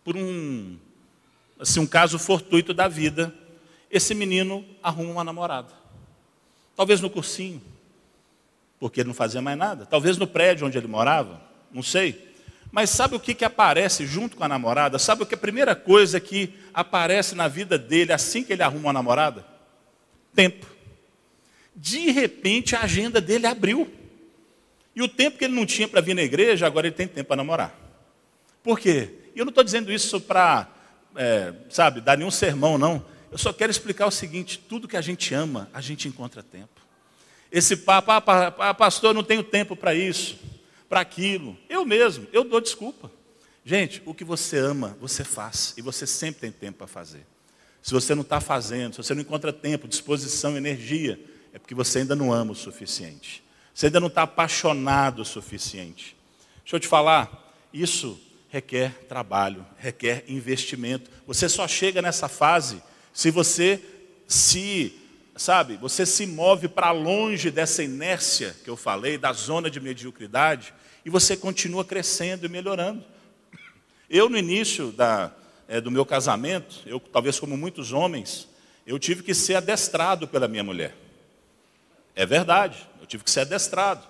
por um, assim, um caso fortuito da vida, esse menino arruma uma namorada. Talvez no cursinho, porque ele não fazia mais nada. Talvez no prédio onde ele morava, não sei. Mas sabe o que, que aparece junto com a namorada? Sabe o que a primeira coisa que aparece na vida dele assim que ele arruma uma namorada? Tempo. De repente a agenda dele abriu. E o tempo que ele não tinha para vir na igreja, agora ele tem tempo para namorar. Por quê? E eu não estou dizendo isso para, é, sabe, dar nenhum sermão, não. Eu só quero explicar o seguinte: tudo que a gente ama, a gente encontra tempo. Esse papo, ah, pastor, eu não tenho tempo para isso para aquilo. Eu mesmo, eu dou desculpa. Gente, o que você ama, você faz. E você sempre tem tempo para fazer. Se você não está fazendo, se você não encontra tempo, disposição, energia, é porque você ainda não ama o suficiente. Você ainda não está apaixonado o suficiente. Deixa eu te falar, isso requer trabalho, requer investimento. Você só chega nessa fase se você se, sabe, você se move para longe dessa inércia que eu falei, da zona de mediocridade, e você continua crescendo e melhorando. Eu, no início da, é, do meu casamento, eu, talvez como muitos homens, eu tive que ser adestrado pela minha mulher. É verdade, eu tive que ser adestrado,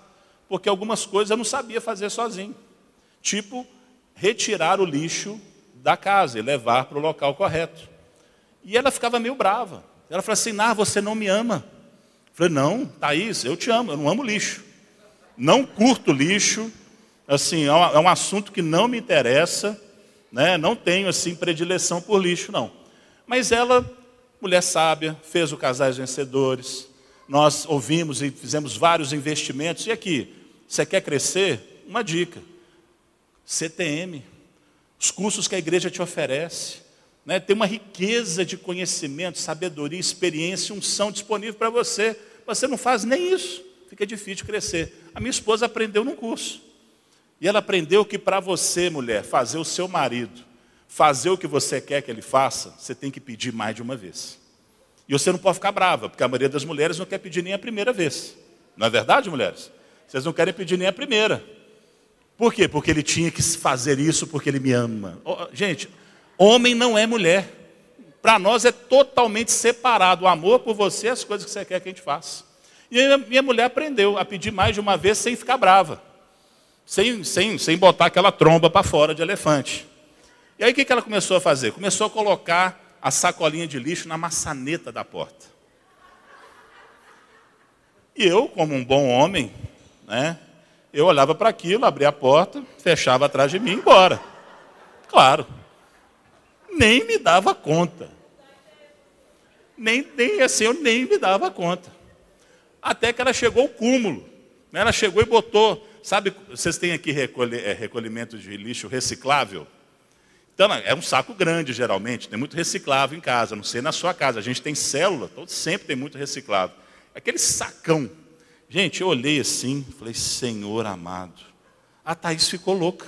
porque algumas coisas eu não sabia fazer sozinho. Tipo, retirar o lixo da casa e levar para o local correto. E ela ficava meio brava. Ela falou assim: Nar, você não me ama. Eu falei: Não, Thaís, eu te amo, eu não amo lixo. Não curto lixo, assim, é, é um assunto que não me interessa, né? não tenho assim predileção por lixo, não. Mas ela, mulher sábia, fez o Casais Vencedores, nós ouvimos e fizemos vários investimentos, e aqui, você quer crescer? Uma dica, CTM, os cursos que a igreja te oferece, né? tem uma riqueza de conhecimento, sabedoria, experiência, unção disponível para você, você não faz nem isso, fica difícil crescer. A minha esposa aprendeu num curso, e ela aprendeu que para você, mulher, fazer o seu marido, fazer o que você quer que ele faça, você tem que pedir mais de uma vez. E você não pode ficar brava, porque a maioria das mulheres não quer pedir nem a primeira vez. Não é verdade, mulheres? Vocês não querem pedir nem a primeira. Por quê? Porque ele tinha que fazer isso porque ele me ama. Gente, homem não é mulher. Para nós é totalmente separado o amor por você e as coisas que você quer que a gente faça. E a minha mulher aprendeu a pedir mais de uma vez sem ficar brava sem, sem, sem botar aquela tromba para fora de elefante. E aí o que, ela começou a fazer? Começou a colocar a sacolinha de lixo na maçaneta da porta. E eu, como um bom homem, né, eu olhava para aquilo, abria a porta, fechava atrás de mim e embora. Claro. Nem me dava conta. Nem, nem assim, eu nem me dava conta. Até que ela chegou ao cúmulo. Né? Ela chegou e botou Sabe, vocês têm aqui recolher, é, recolhimento de lixo reciclável? Então, é um saco grande, geralmente. Tem muito reciclável em casa, não sei na sua casa. A gente tem célula, todo, sempre tem muito reciclável. Aquele sacão. Gente, eu olhei assim, falei, Senhor amado. A Thaís ficou louca.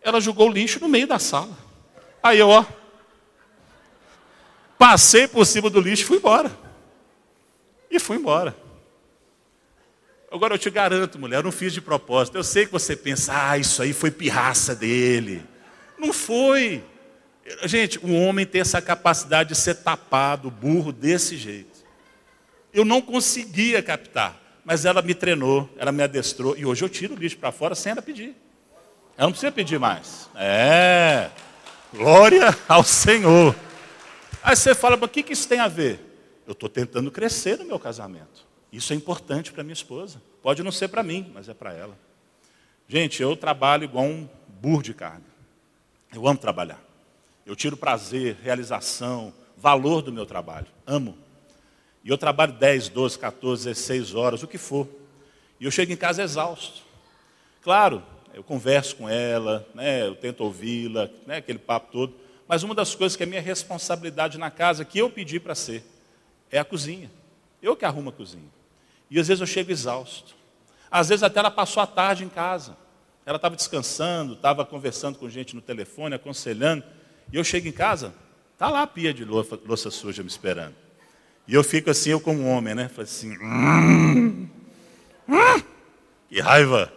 Ela jogou o lixo no meio da sala. Aí eu, ó, passei por cima do lixo e fui embora. E fui embora. Agora eu te garanto, mulher, eu não fiz de propósito. Eu sei que você pensa, ah, isso aí foi pirraça dele. Não foi. Gente, o homem tem essa capacidade de ser tapado, burro, desse jeito. Eu não conseguia captar, mas ela me treinou, ela me adestrou, e hoje eu tiro o lixo para fora sem ela pedir. Ela não precisa pedir mais. É, glória ao Senhor. Aí você fala, mas o que, que isso tem a ver? Eu estou tentando crescer no meu casamento. Isso é importante para minha esposa. Pode não ser para mim, mas é para ela. Gente, eu trabalho igual um burro de carga. Eu amo trabalhar. Eu tiro prazer, realização, valor do meu trabalho. Amo. E eu trabalho 10, 12, 14, 16 horas, o que for. E eu chego em casa exausto. Claro, eu converso com ela, né, eu tento ouvi-la, né, aquele papo todo. Mas uma das coisas que é minha responsabilidade na casa, que eu pedi para ser, é a cozinha. Eu que arrumo a cozinha. E às vezes eu chego exausto. Às vezes até ela passou a tarde em casa. Ela estava descansando, estava conversando com gente no telefone, aconselhando. E eu chego em casa, tá lá a pia de louça, louça suja me esperando. E eu fico assim, eu como homem, né? Falei assim, hum, hum, que raiva.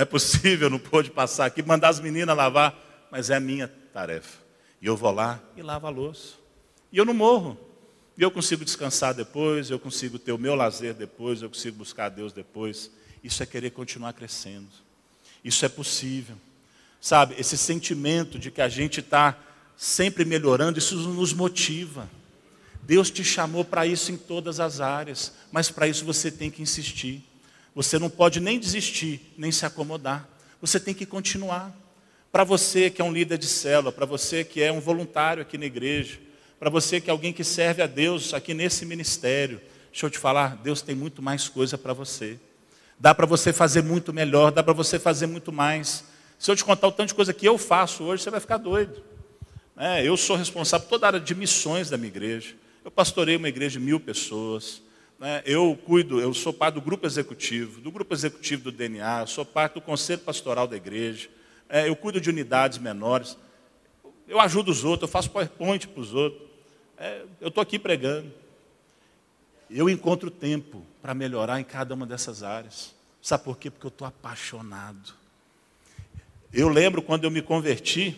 Não é possível, não pôde passar aqui, mandar as meninas lavar, mas é a minha tarefa. E eu vou lá e lavo a louça. E eu não morro. E eu consigo descansar depois, eu consigo ter o meu lazer depois, eu consigo buscar a Deus depois. Isso é querer continuar crescendo. Isso é possível. Sabe, esse sentimento de que a gente está sempre melhorando, isso nos motiva. Deus te chamou para isso em todas as áreas, mas para isso você tem que insistir. Você não pode nem desistir, nem se acomodar. Você tem que continuar. Para você que é um líder de célula, para você que é um voluntário aqui na igreja, para você que é alguém que serve a Deus aqui nesse ministério, deixa eu te falar, Deus tem muito mais coisa para você. Dá para você fazer muito melhor, dá para você fazer muito mais. Se eu te contar o tanto de coisa que eu faço hoje, você vai ficar doido. É, eu sou responsável por toda a área de missões da minha igreja. Eu pastorei uma igreja de mil pessoas. Né? Eu cuido, eu sou parte do grupo executivo, do grupo executivo do DNA, sou parte do conselho pastoral da igreja. É, eu cuido de unidades menores. Eu ajudo os outros, eu faço PowerPoint para os outros. É, eu estou aqui pregando. Eu encontro tempo para melhorar em cada uma dessas áreas. Sabe por quê? Porque eu estou apaixonado. Eu lembro quando eu me converti,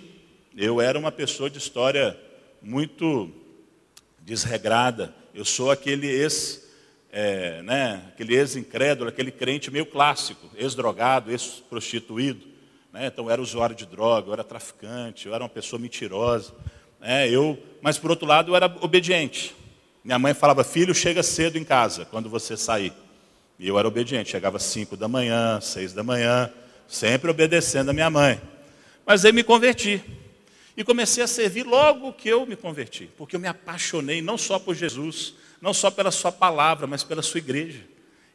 eu era uma pessoa de história muito desregrada. Eu sou aquele ex, é, né, aquele ex-incrédulo, aquele crente meio clássico, ex-drogado, ex-prostituído. Né? Então eu era usuário de droga, eu era traficante, eu era uma pessoa mentirosa. Né? Eu, mas por outro lado eu era obediente. Minha mãe falava, filho, chega cedo em casa quando você sair. E eu era obediente, chegava às cinco da manhã, seis da manhã, sempre obedecendo a minha mãe. Mas aí me converti. E comecei a servir logo que eu me converti, porque eu me apaixonei não só por Jesus, não só pela sua palavra, mas pela sua igreja.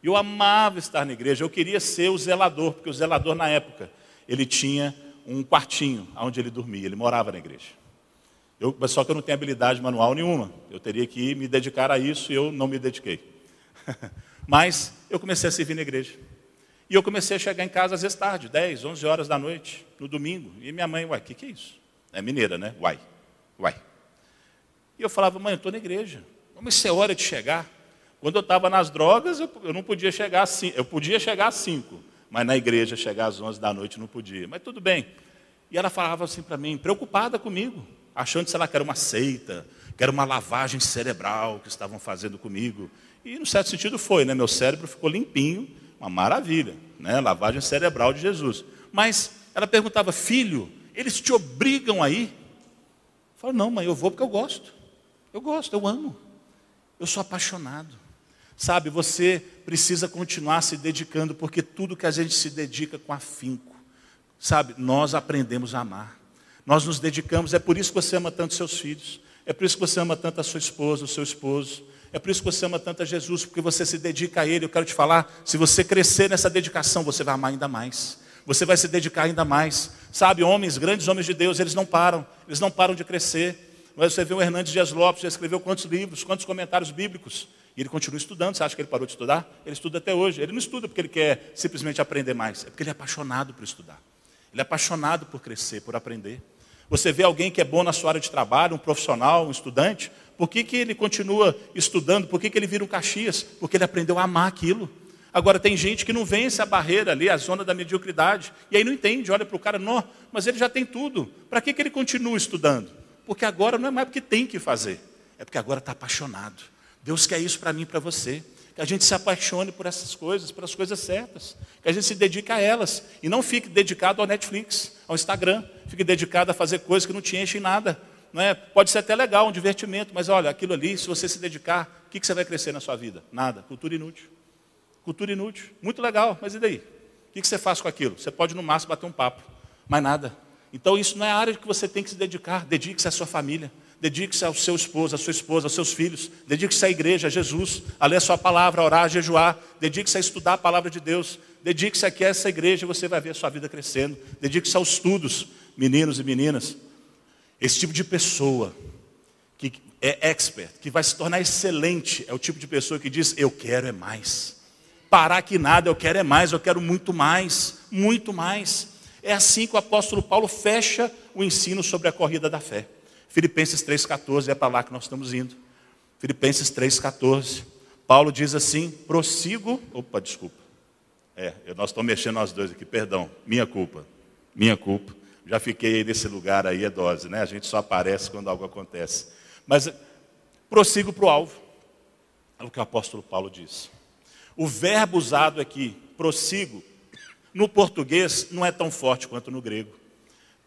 Eu amava estar na igreja, eu queria ser o zelador, porque o zelador na época, ele tinha um quartinho onde ele dormia, ele morava na igreja. Eu, só que eu não tenho habilidade manual nenhuma, eu teria que me dedicar a isso e eu não me dediquei. mas eu comecei a servir na igreja. E eu comecei a chegar em casa às vezes tarde, 10, 11 horas da noite, no domingo. E minha mãe, uai, o que, que é isso? É mineira, né? Uai, uai. E eu falava, mãe, eu estou na igreja. Vamos ser hora de chegar. Quando eu estava nas drogas, eu, eu, não podia chegar assim. Eu podia chegar às 5, mas na igreja chegar às 11 da noite não podia. Mas tudo bem. E ela falava assim para mim, preocupada comigo, achando, sei lá, que era uma seita, que era uma lavagem cerebral que estavam fazendo comigo. E, no certo sentido, foi, né? Meu cérebro ficou limpinho, uma maravilha, né? Lavagem cerebral de Jesus. Mas ela perguntava, filho, eles te obrigam a ir? Eu falo, não, mãe, eu vou porque eu gosto. Eu gosto, eu amo. Eu sou apaixonado. Sabe, você precisa continuar se dedicando, porque tudo que a gente se dedica com afinco, sabe, nós aprendemos a amar. Nós nos dedicamos, é por isso que você ama tanto seus filhos, é por isso que você ama tanto a sua esposa, o seu esposo, é por isso que você ama tanto a Jesus, porque você se dedica a Ele. Eu quero te falar, se você crescer nessa dedicação, você vai amar ainda mais você vai se dedicar ainda mais. Sabe, homens, grandes homens de Deus, eles não param, eles não param de crescer. Mas você vê o Hernandes Dias Lopes, já escreveu quantos livros, quantos comentários bíblicos. E ele continua estudando. Você acha que ele parou de estudar? Ele estuda até hoje. Ele não estuda porque ele quer simplesmente aprender mais, é porque ele é apaixonado por estudar. Ele é apaixonado por crescer, por aprender. Você vê alguém que é bom na sua área de trabalho, um profissional, um estudante, por que, que ele continua estudando? Por que, que ele vira um Caxias? Porque ele aprendeu a amar aquilo. Agora, tem gente que não vence a barreira ali, a zona da mediocridade, e aí não entende, olha para o cara, não, mas ele já tem tudo, para que, que ele continua estudando? Porque agora não é mais porque tem que fazer, é porque agora está apaixonado. Deus quer isso para mim e para você. Que a gente se apaixone por essas coisas, pelas coisas certas. Que a gente se dedique a elas. E não fique dedicado ao Netflix, ao Instagram. Fique dedicado a fazer coisas que não te enchem nada. Não é? Pode ser até legal, um divertimento, mas olha, aquilo ali, se você se dedicar, o que, que você vai crescer na sua vida? Nada. Cultura inútil. Cultura inútil. Muito legal, mas e daí? O que, que você faz com aquilo? Você pode, no máximo, bater um papo. Mais nada. Então, isso não é a área que você tem que se dedicar. Dedique-se à sua família. Dedique-se ao seu esposo, à sua esposa, aos seus filhos. Dedique-se à igreja, a Jesus, a ler a sua palavra, a orar, a jejuar. Dedique-se a estudar a palavra de Deus. Dedique-se aqui a essa igreja e você vai ver a sua vida crescendo. Dedique-se aos estudos, meninos e meninas. Esse tipo de pessoa que é expert, que vai se tornar excelente, é o tipo de pessoa que diz: Eu quero é mais. Parar que nada, eu quero é mais, eu quero muito mais, muito mais. É assim que o apóstolo Paulo fecha o ensino sobre a corrida da fé. Filipenses 3,14 é para lá que nós estamos indo. Filipenses 3,14. Paulo diz assim: prossigo. Opa, desculpa. É, nós estamos mexendo nós dois aqui, perdão. Minha culpa. Minha culpa. Já fiquei aí nesse lugar aí, é dose, né? A gente só aparece quando algo acontece. Mas prossigo para o alvo. É o que o apóstolo Paulo diz. O verbo usado aqui, prossigo, no português não é tão forte quanto no grego.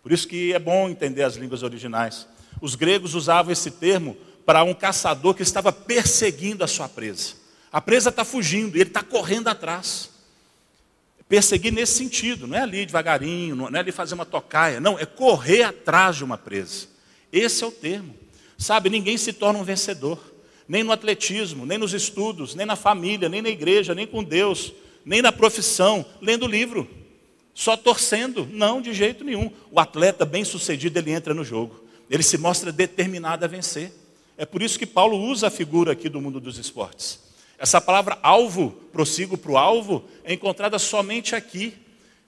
Por isso que é bom entender as línguas originais. Os gregos usavam esse termo para um caçador que estava perseguindo a sua presa. A presa está fugindo e ele está correndo atrás. Perseguir nesse sentido, não é ali devagarinho, não é ali fazer uma tocaia, não, é correr atrás de uma presa. Esse é o termo. Sabe, ninguém se torna um vencedor, nem no atletismo, nem nos estudos, nem na família, nem na igreja, nem com Deus, nem na profissão, lendo livro, só torcendo. Não, de jeito nenhum. O atleta bem-sucedido, ele entra no jogo. Ele se mostra determinado a vencer. É por isso que Paulo usa a figura aqui do mundo dos esportes. Essa palavra alvo, prossigo para o alvo, é encontrada somente aqui,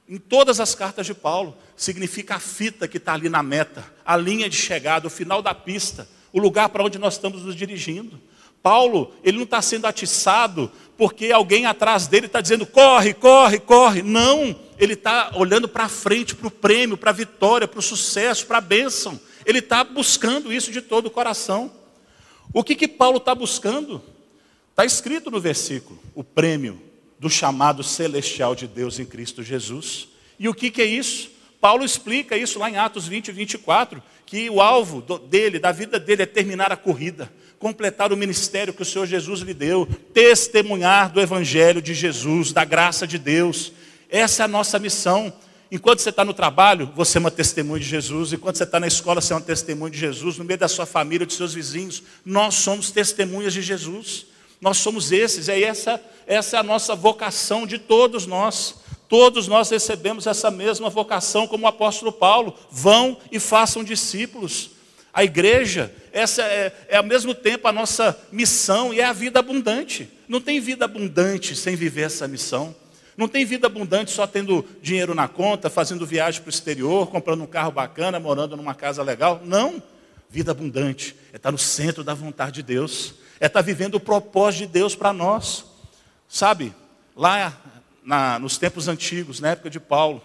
em todas as cartas de Paulo. Significa a fita que está ali na meta, a linha de chegada, o final da pista, o lugar para onde nós estamos nos dirigindo. Paulo, ele não está sendo atiçado porque alguém atrás dele está dizendo corre, corre, corre. Não, ele está olhando para frente, para o prêmio, para a vitória, para o sucesso, para a bênção. Ele está buscando isso de todo o coração. O que que Paulo está buscando? Está escrito no versículo, o prêmio do chamado celestial de Deus em Cristo Jesus. E o que, que é isso? Paulo explica isso lá em Atos 20 e 24, que o alvo dele, da vida dele, é terminar a corrida, completar o ministério que o Senhor Jesus lhe deu, testemunhar do Evangelho de Jesus, da graça de Deus. Essa é a nossa missão. Enquanto você está no trabalho, você é uma testemunha de Jesus. Enquanto você está na escola, você é uma testemunha de Jesus. No meio da sua família, dos seus vizinhos, nós somos testemunhas de Jesus. Nós somos esses. E essa, essa é a nossa vocação de todos nós. Todos nós recebemos essa mesma vocação, como o apóstolo Paulo. Vão e façam discípulos. A igreja, essa é, é ao mesmo tempo a nossa missão e é a vida abundante. Não tem vida abundante sem viver essa missão. Não tem vida abundante só tendo dinheiro na conta, fazendo viagem para o exterior, comprando um carro bacana, morando numa casa legal. Não. Vida abundante é estar no centro da vontade de Deus, é estar vivendo o propósito de Deus para nós. Sabe, lá na, nos tempos antigos, na época de Paulo,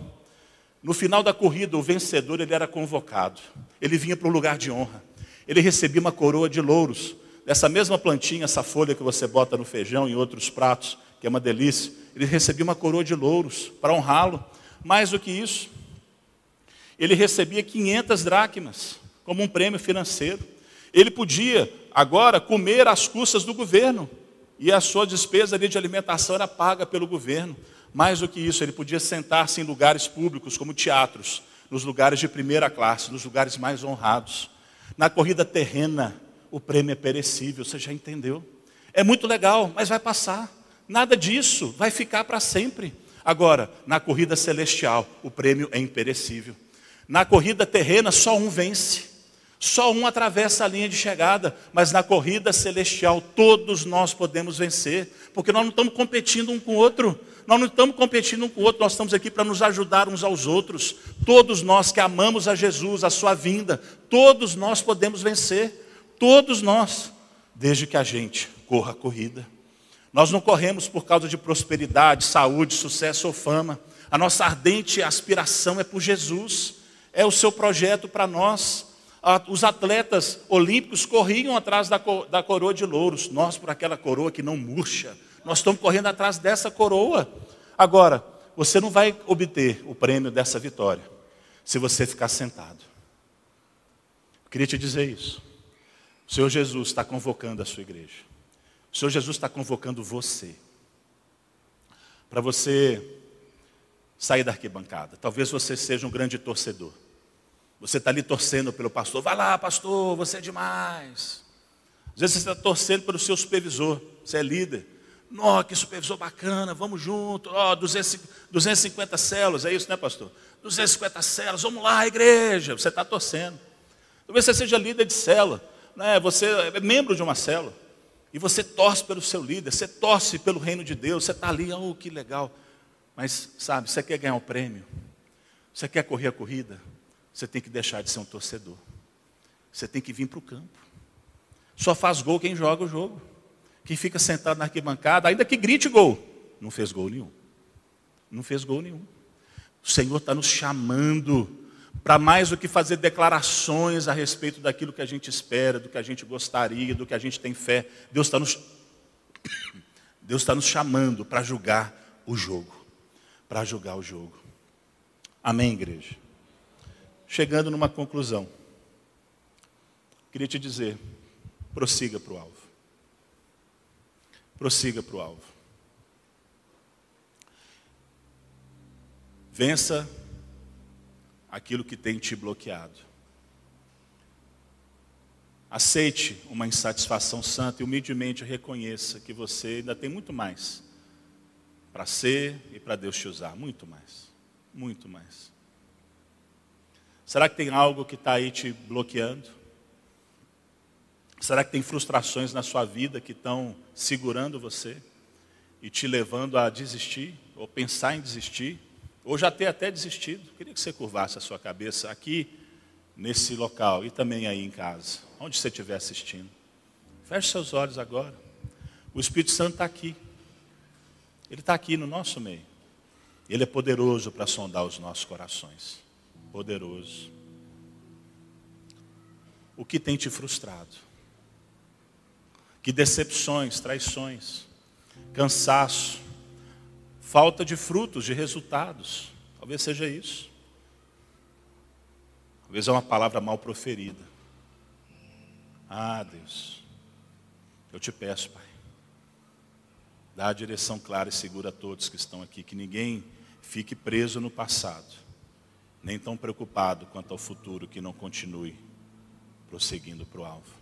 no final da corrida, o vencedor ele era convocado. Ele vinha para um lugar de honra. Ele recebia uma coroa de louros. Dessa mesma plantinha, essa folha que você bota no feijão e outros pratos, que é uma delícia ele recebia uma coroa de louros para honrá-lo. Mais do que isso, ele recebia 500 dracmas como um prêmio financeiro. Ele podia agora comer às custas do governo e a sua despesa de alimentação era paga pelo governo. Mais do que isso, ele podia sentar-se em lugares públicos como teatros, nos lugares de primeira classe, nos lugares mais honrados. Na corrida terrena, o prêmio é perecível, você já entendeu? É muito legal, mas vai passar. Nada disso vai ficar para sempre. Agora, na corrida celestial, o prêmio é imperecível. Na corrida terrena, só um vence. Só um atravessa a linha de chegada, mas na corrida celestial todos nós podemos vencer, porque nós não estamos competindo um com o outro, nós não estamos competindo um com o outro, nós estamos aqui para nos ajudar uns aos outros. Todos nós que amamos a Jesus, a sua vinda, todos nós podemos vencer, todos nós, desde que a gente corra a corrida. Nós não corremos por causa de prosperidade, saúde, sucesso ou fama. A nossa ardente aspiração é por Jesus, é o seu projeto para nós. Os atletas olímpicos corriam atrás da, coroa de louros, nós por aquela coroa que não murcha. Nós estamos correndo atrás dessa coroa. Agora, você não vai obter o prêmio dessa vitória se você ficar sentado. Eu queria te dizer isso. O Senhor Jesus está convocando a sua igreja. O Senhor Jesus está convocando você. Para você sair da arquibancada. Talvez você seja um grande torcedor. Você está ali torcendo pelo pastor. Vai lá, pastor, você é demais. Às vezes você está torcendo pelo seu supervisor. Você é líder. Nó, que supervisor bacana, vamos junto. Ó, 250 células, é isso, né, pastor? 250 células, vamos lá, igreja. Você está torcendo. Talvez você seja líder de célula, né? você é membro de uma célula. E você torce pelo seu líder, você torce pelo reino de Deus, você está ali, oh, que legal. Mas, sabe, você quer ganhar um prêmio, você quer correr a corrida, você tem que deixar de ser um torcedor. Você tem que vir para o campo. Só faz gol quem joga o jogo. Quem fica sentado na arquibancada, ainda que grite gol, não fez gol nenhum. Não fez gol nenhum. O Senhor está nos chamando para mais do que fazer declarações a respeito daquilo que a gente espera, do que a gente gostaria, do que a gente tem fé. Deus está nos, Deus está nos chamando para julgar o jogo. Para julgar o jogo. Amém, igreja? chegando numa conclusão. Queria te dizer, prossiga para o alvo. Prossiga para o alvo. Vença aquilo que tem te bloqueado. Aceite uma insatisfação santa e humildemente reconheça que você ainda tem muito mais para ser e para Deus te usar. Muito mais. Muito mais. Será que tem algo que está aí te bloqueando? Será que tem frustrações na sua vida que estão segurando você e te levando a desistir, ou pensar em desistir, ou já ter até desistido? Queria que você curvasse a sua cabeça aqui, nesse local, e também aí em casa, onde você estiver assistindo. Feche seus olhos agora. O Espírito Santo está aqui. Ele está aqui no nosso meio. Ele é poderoso para sondar os nossos corações poderoso. O que tem te frustrado? Que decepções, traições, cansaço, falta de frutos, de resultados. Talvez seja isso. Talvez é uma palavra mal proferida. Ah, Deus, eu te peço, Pai, dá a direção clara e segura a todos que estão aqui, que ninguém fique preso no passado nem tão preocupado quanto ao futuro que não continue prosseguindo para o alvo.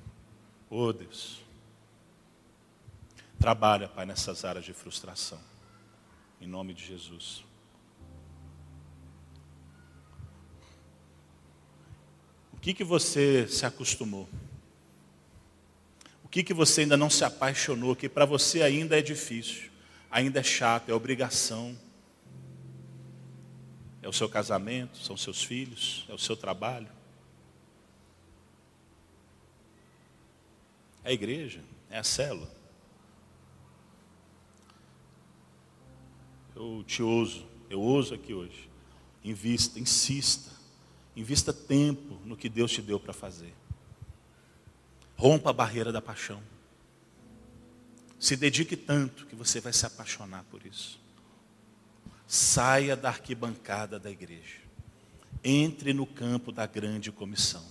Oh Deus, trabalha, Pai, nessas áreas de frustração, em nome de Jesus. O que, que você se acostumou? O que, que você ainda não se apaixonou, que para você ainda é difícil, ainda é chato, é obrigação? É o seu casamento, são seus filhos, é o seu trabalho. É a igreja, é a célula. Eu te ouso, eu ouso aqui hoje. Invista, insista, invista tempo no que Deus te deu para fazer. Rompa a barreira da paixão. Se dedique tanto que você vai se apaixonar por isso. Saia da arquibancada da igreja. Entre no campo da grande comissão.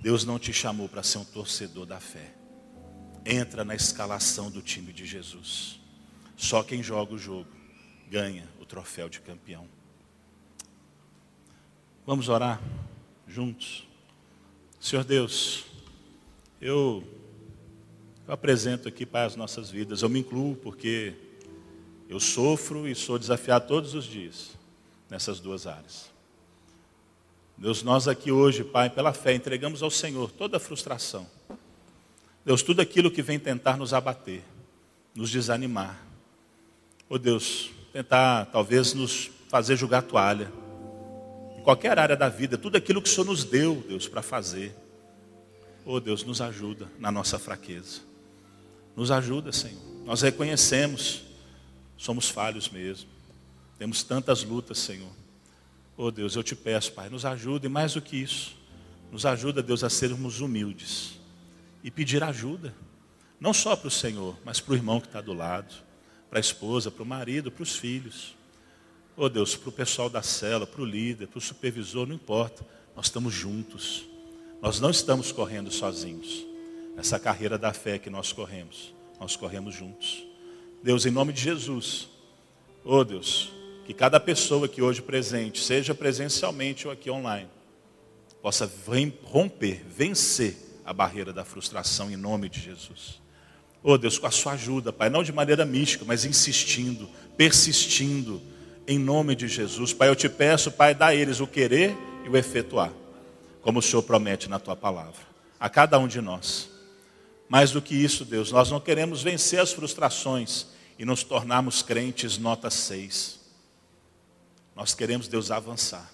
Deus não te chamou para ser um torcedor da fé. Entra na escalação do time de Jesus. Só quem joga o jogo ganha o troféu de campeão. Vamos orar juntos. Senhor Deus, eu, eu apresento aqui para as nossas vidas, eu me incluo porque eu sofro e sou desafiado todos os dias nessas duas áreas. Deus, nós aqui hoje, Pai, pela fé, entregamos ao Senhor toda a frustração. Deus, tudo aquilo que vem tentar nos abater, nos desanimar. Oh Deus, tentar talvez nos fazer jogar toalha. Em qualquer área da vida, tudo aquilo que o Senhor nos deu, Deus, para fazer. Oh Deus, nos ajuda na nossa fraqueza. Nos ajuda, Senhor. Nós reconhecemos, somos falhos mesmo. Temos tantas lutas, Senhor. Oh Deus, eu te peço, Pai, nos ajude, e mais do que isso, nos ajuda, Deus, a sermos humildes e pedir ajuda, não só para o Senhor, mas para o irmão que está do lado, para a esposa, para o marido, para os filhos. Oh Deus, para o pessoal da cela, para o líder, para o supervisor, não importa, nós estamos juntos, nós não estamos correndo sozinhos. Essa carreira da fé que nós corremos, nós corremos juntos. Deus, em nome de Jesus, oh Deus, que cada pessoa aqui hoje presente, seja presencialmente ou aqui online, possa romper, vencer a barreira da frustração em nome de Jesus. Oh Deus, com a sua ajuda, Pai, não de maneira mística, mas insistindo, persistindo, em nome de Jesus. Pai, eu te peço, Pai, dá a eles o querer e o efetuar, como o Senhor promete na tua palavra, a cada um de nós. Mais do que isso, Deus, nós não queremos vencer as frustrações e nos tornarmos crentes nota 6. Nós queremos, Deus, avançar.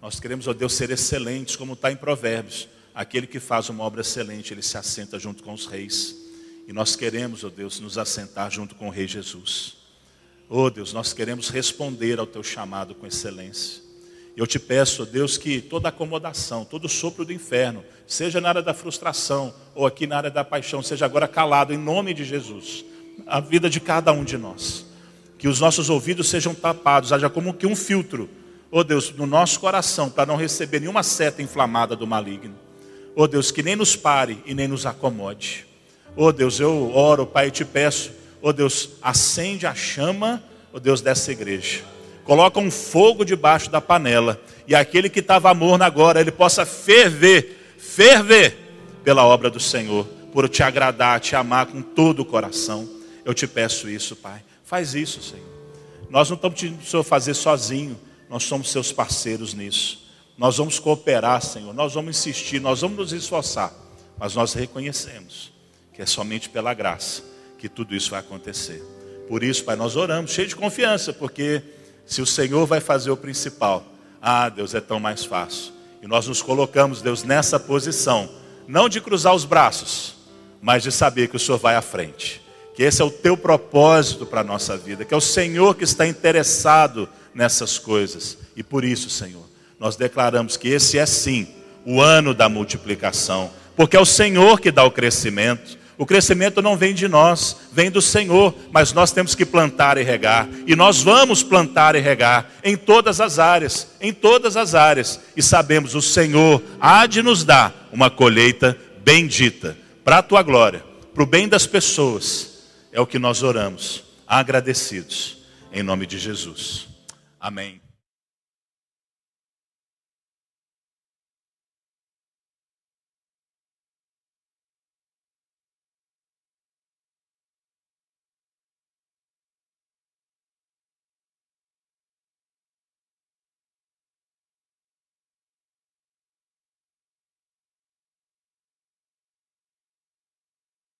Nós queremos, ó Deus, ser excelentes, como está em Provérbios. Aquele que faz uma obra excelente, ele se assenta junto com os reis. E nós queremos, ó Deus, nos assentar junto com o Rei Jesus. Oh Deus, nós queremos responder ao teu chamado com excelência. Eu te peço, Deus, que toda acomodação, todo sopro do inferno, seja na área da frustração ou aqui na área da paixão, seja agora calado em nome de Jesus. A vida de cada um de nós. Que os nossos ouvidos sejam tapados, haja como que um filtro, oh Deus, no nosso coração, para não receber nenhuma seta inflamada do maligno. Oh Deus, que nem nos pare e nem nos acomode. Oh Deus, eu oro, Pai, e te peço, oh Deus, acende a chama, oh Deus, dessa igreja coloca um fogo debaixo da panela, e aquele que estava morno agora, ele possa ferver, ferver pela obra do Senhor, por te agradar, te amar com todo o coração. Eu te peço isso, Pai. Faz isso, Senhor. Nós não estamos pedindo para o Senhor fazer sozinho, nós somos seus parceiros nisso. Nós vamos cooperar, Senhor, nós vamos insistir, nós vamos nos esforçar, mas nós reconhecemos que é somente pela graça que tudo isso vai acontecer. Por isso, Pai, nós oramos, cheio de confiança, porque se o Senhor vai fazer o principal, ah, Deus, é tão mais fácil. E nós nos colocamos, Deus, nessa posição, não de cruzar os braços, mas de saber que o Senhor vai à frente. Que esse é o teu propósito para a nossa vida, que é o Senhor que está interessado nessas coisas. E por isso, Senhor, nós declaramos que esse é sim o ano da multiplicação, porque é o Senhor que dá o crescimento. O crescimento não vem de nós, vem do Senhor, mas nós temos que plantar e regar. E nós vamos plantar e regar em todas as áreas, em todas as áreas. E sabemos, o Senhor há de nos dar uma colheita bendita, para a tua glória, para o bem das pessoas. É o que nós oramos, agradecidos, em nome de Jesus. Amém.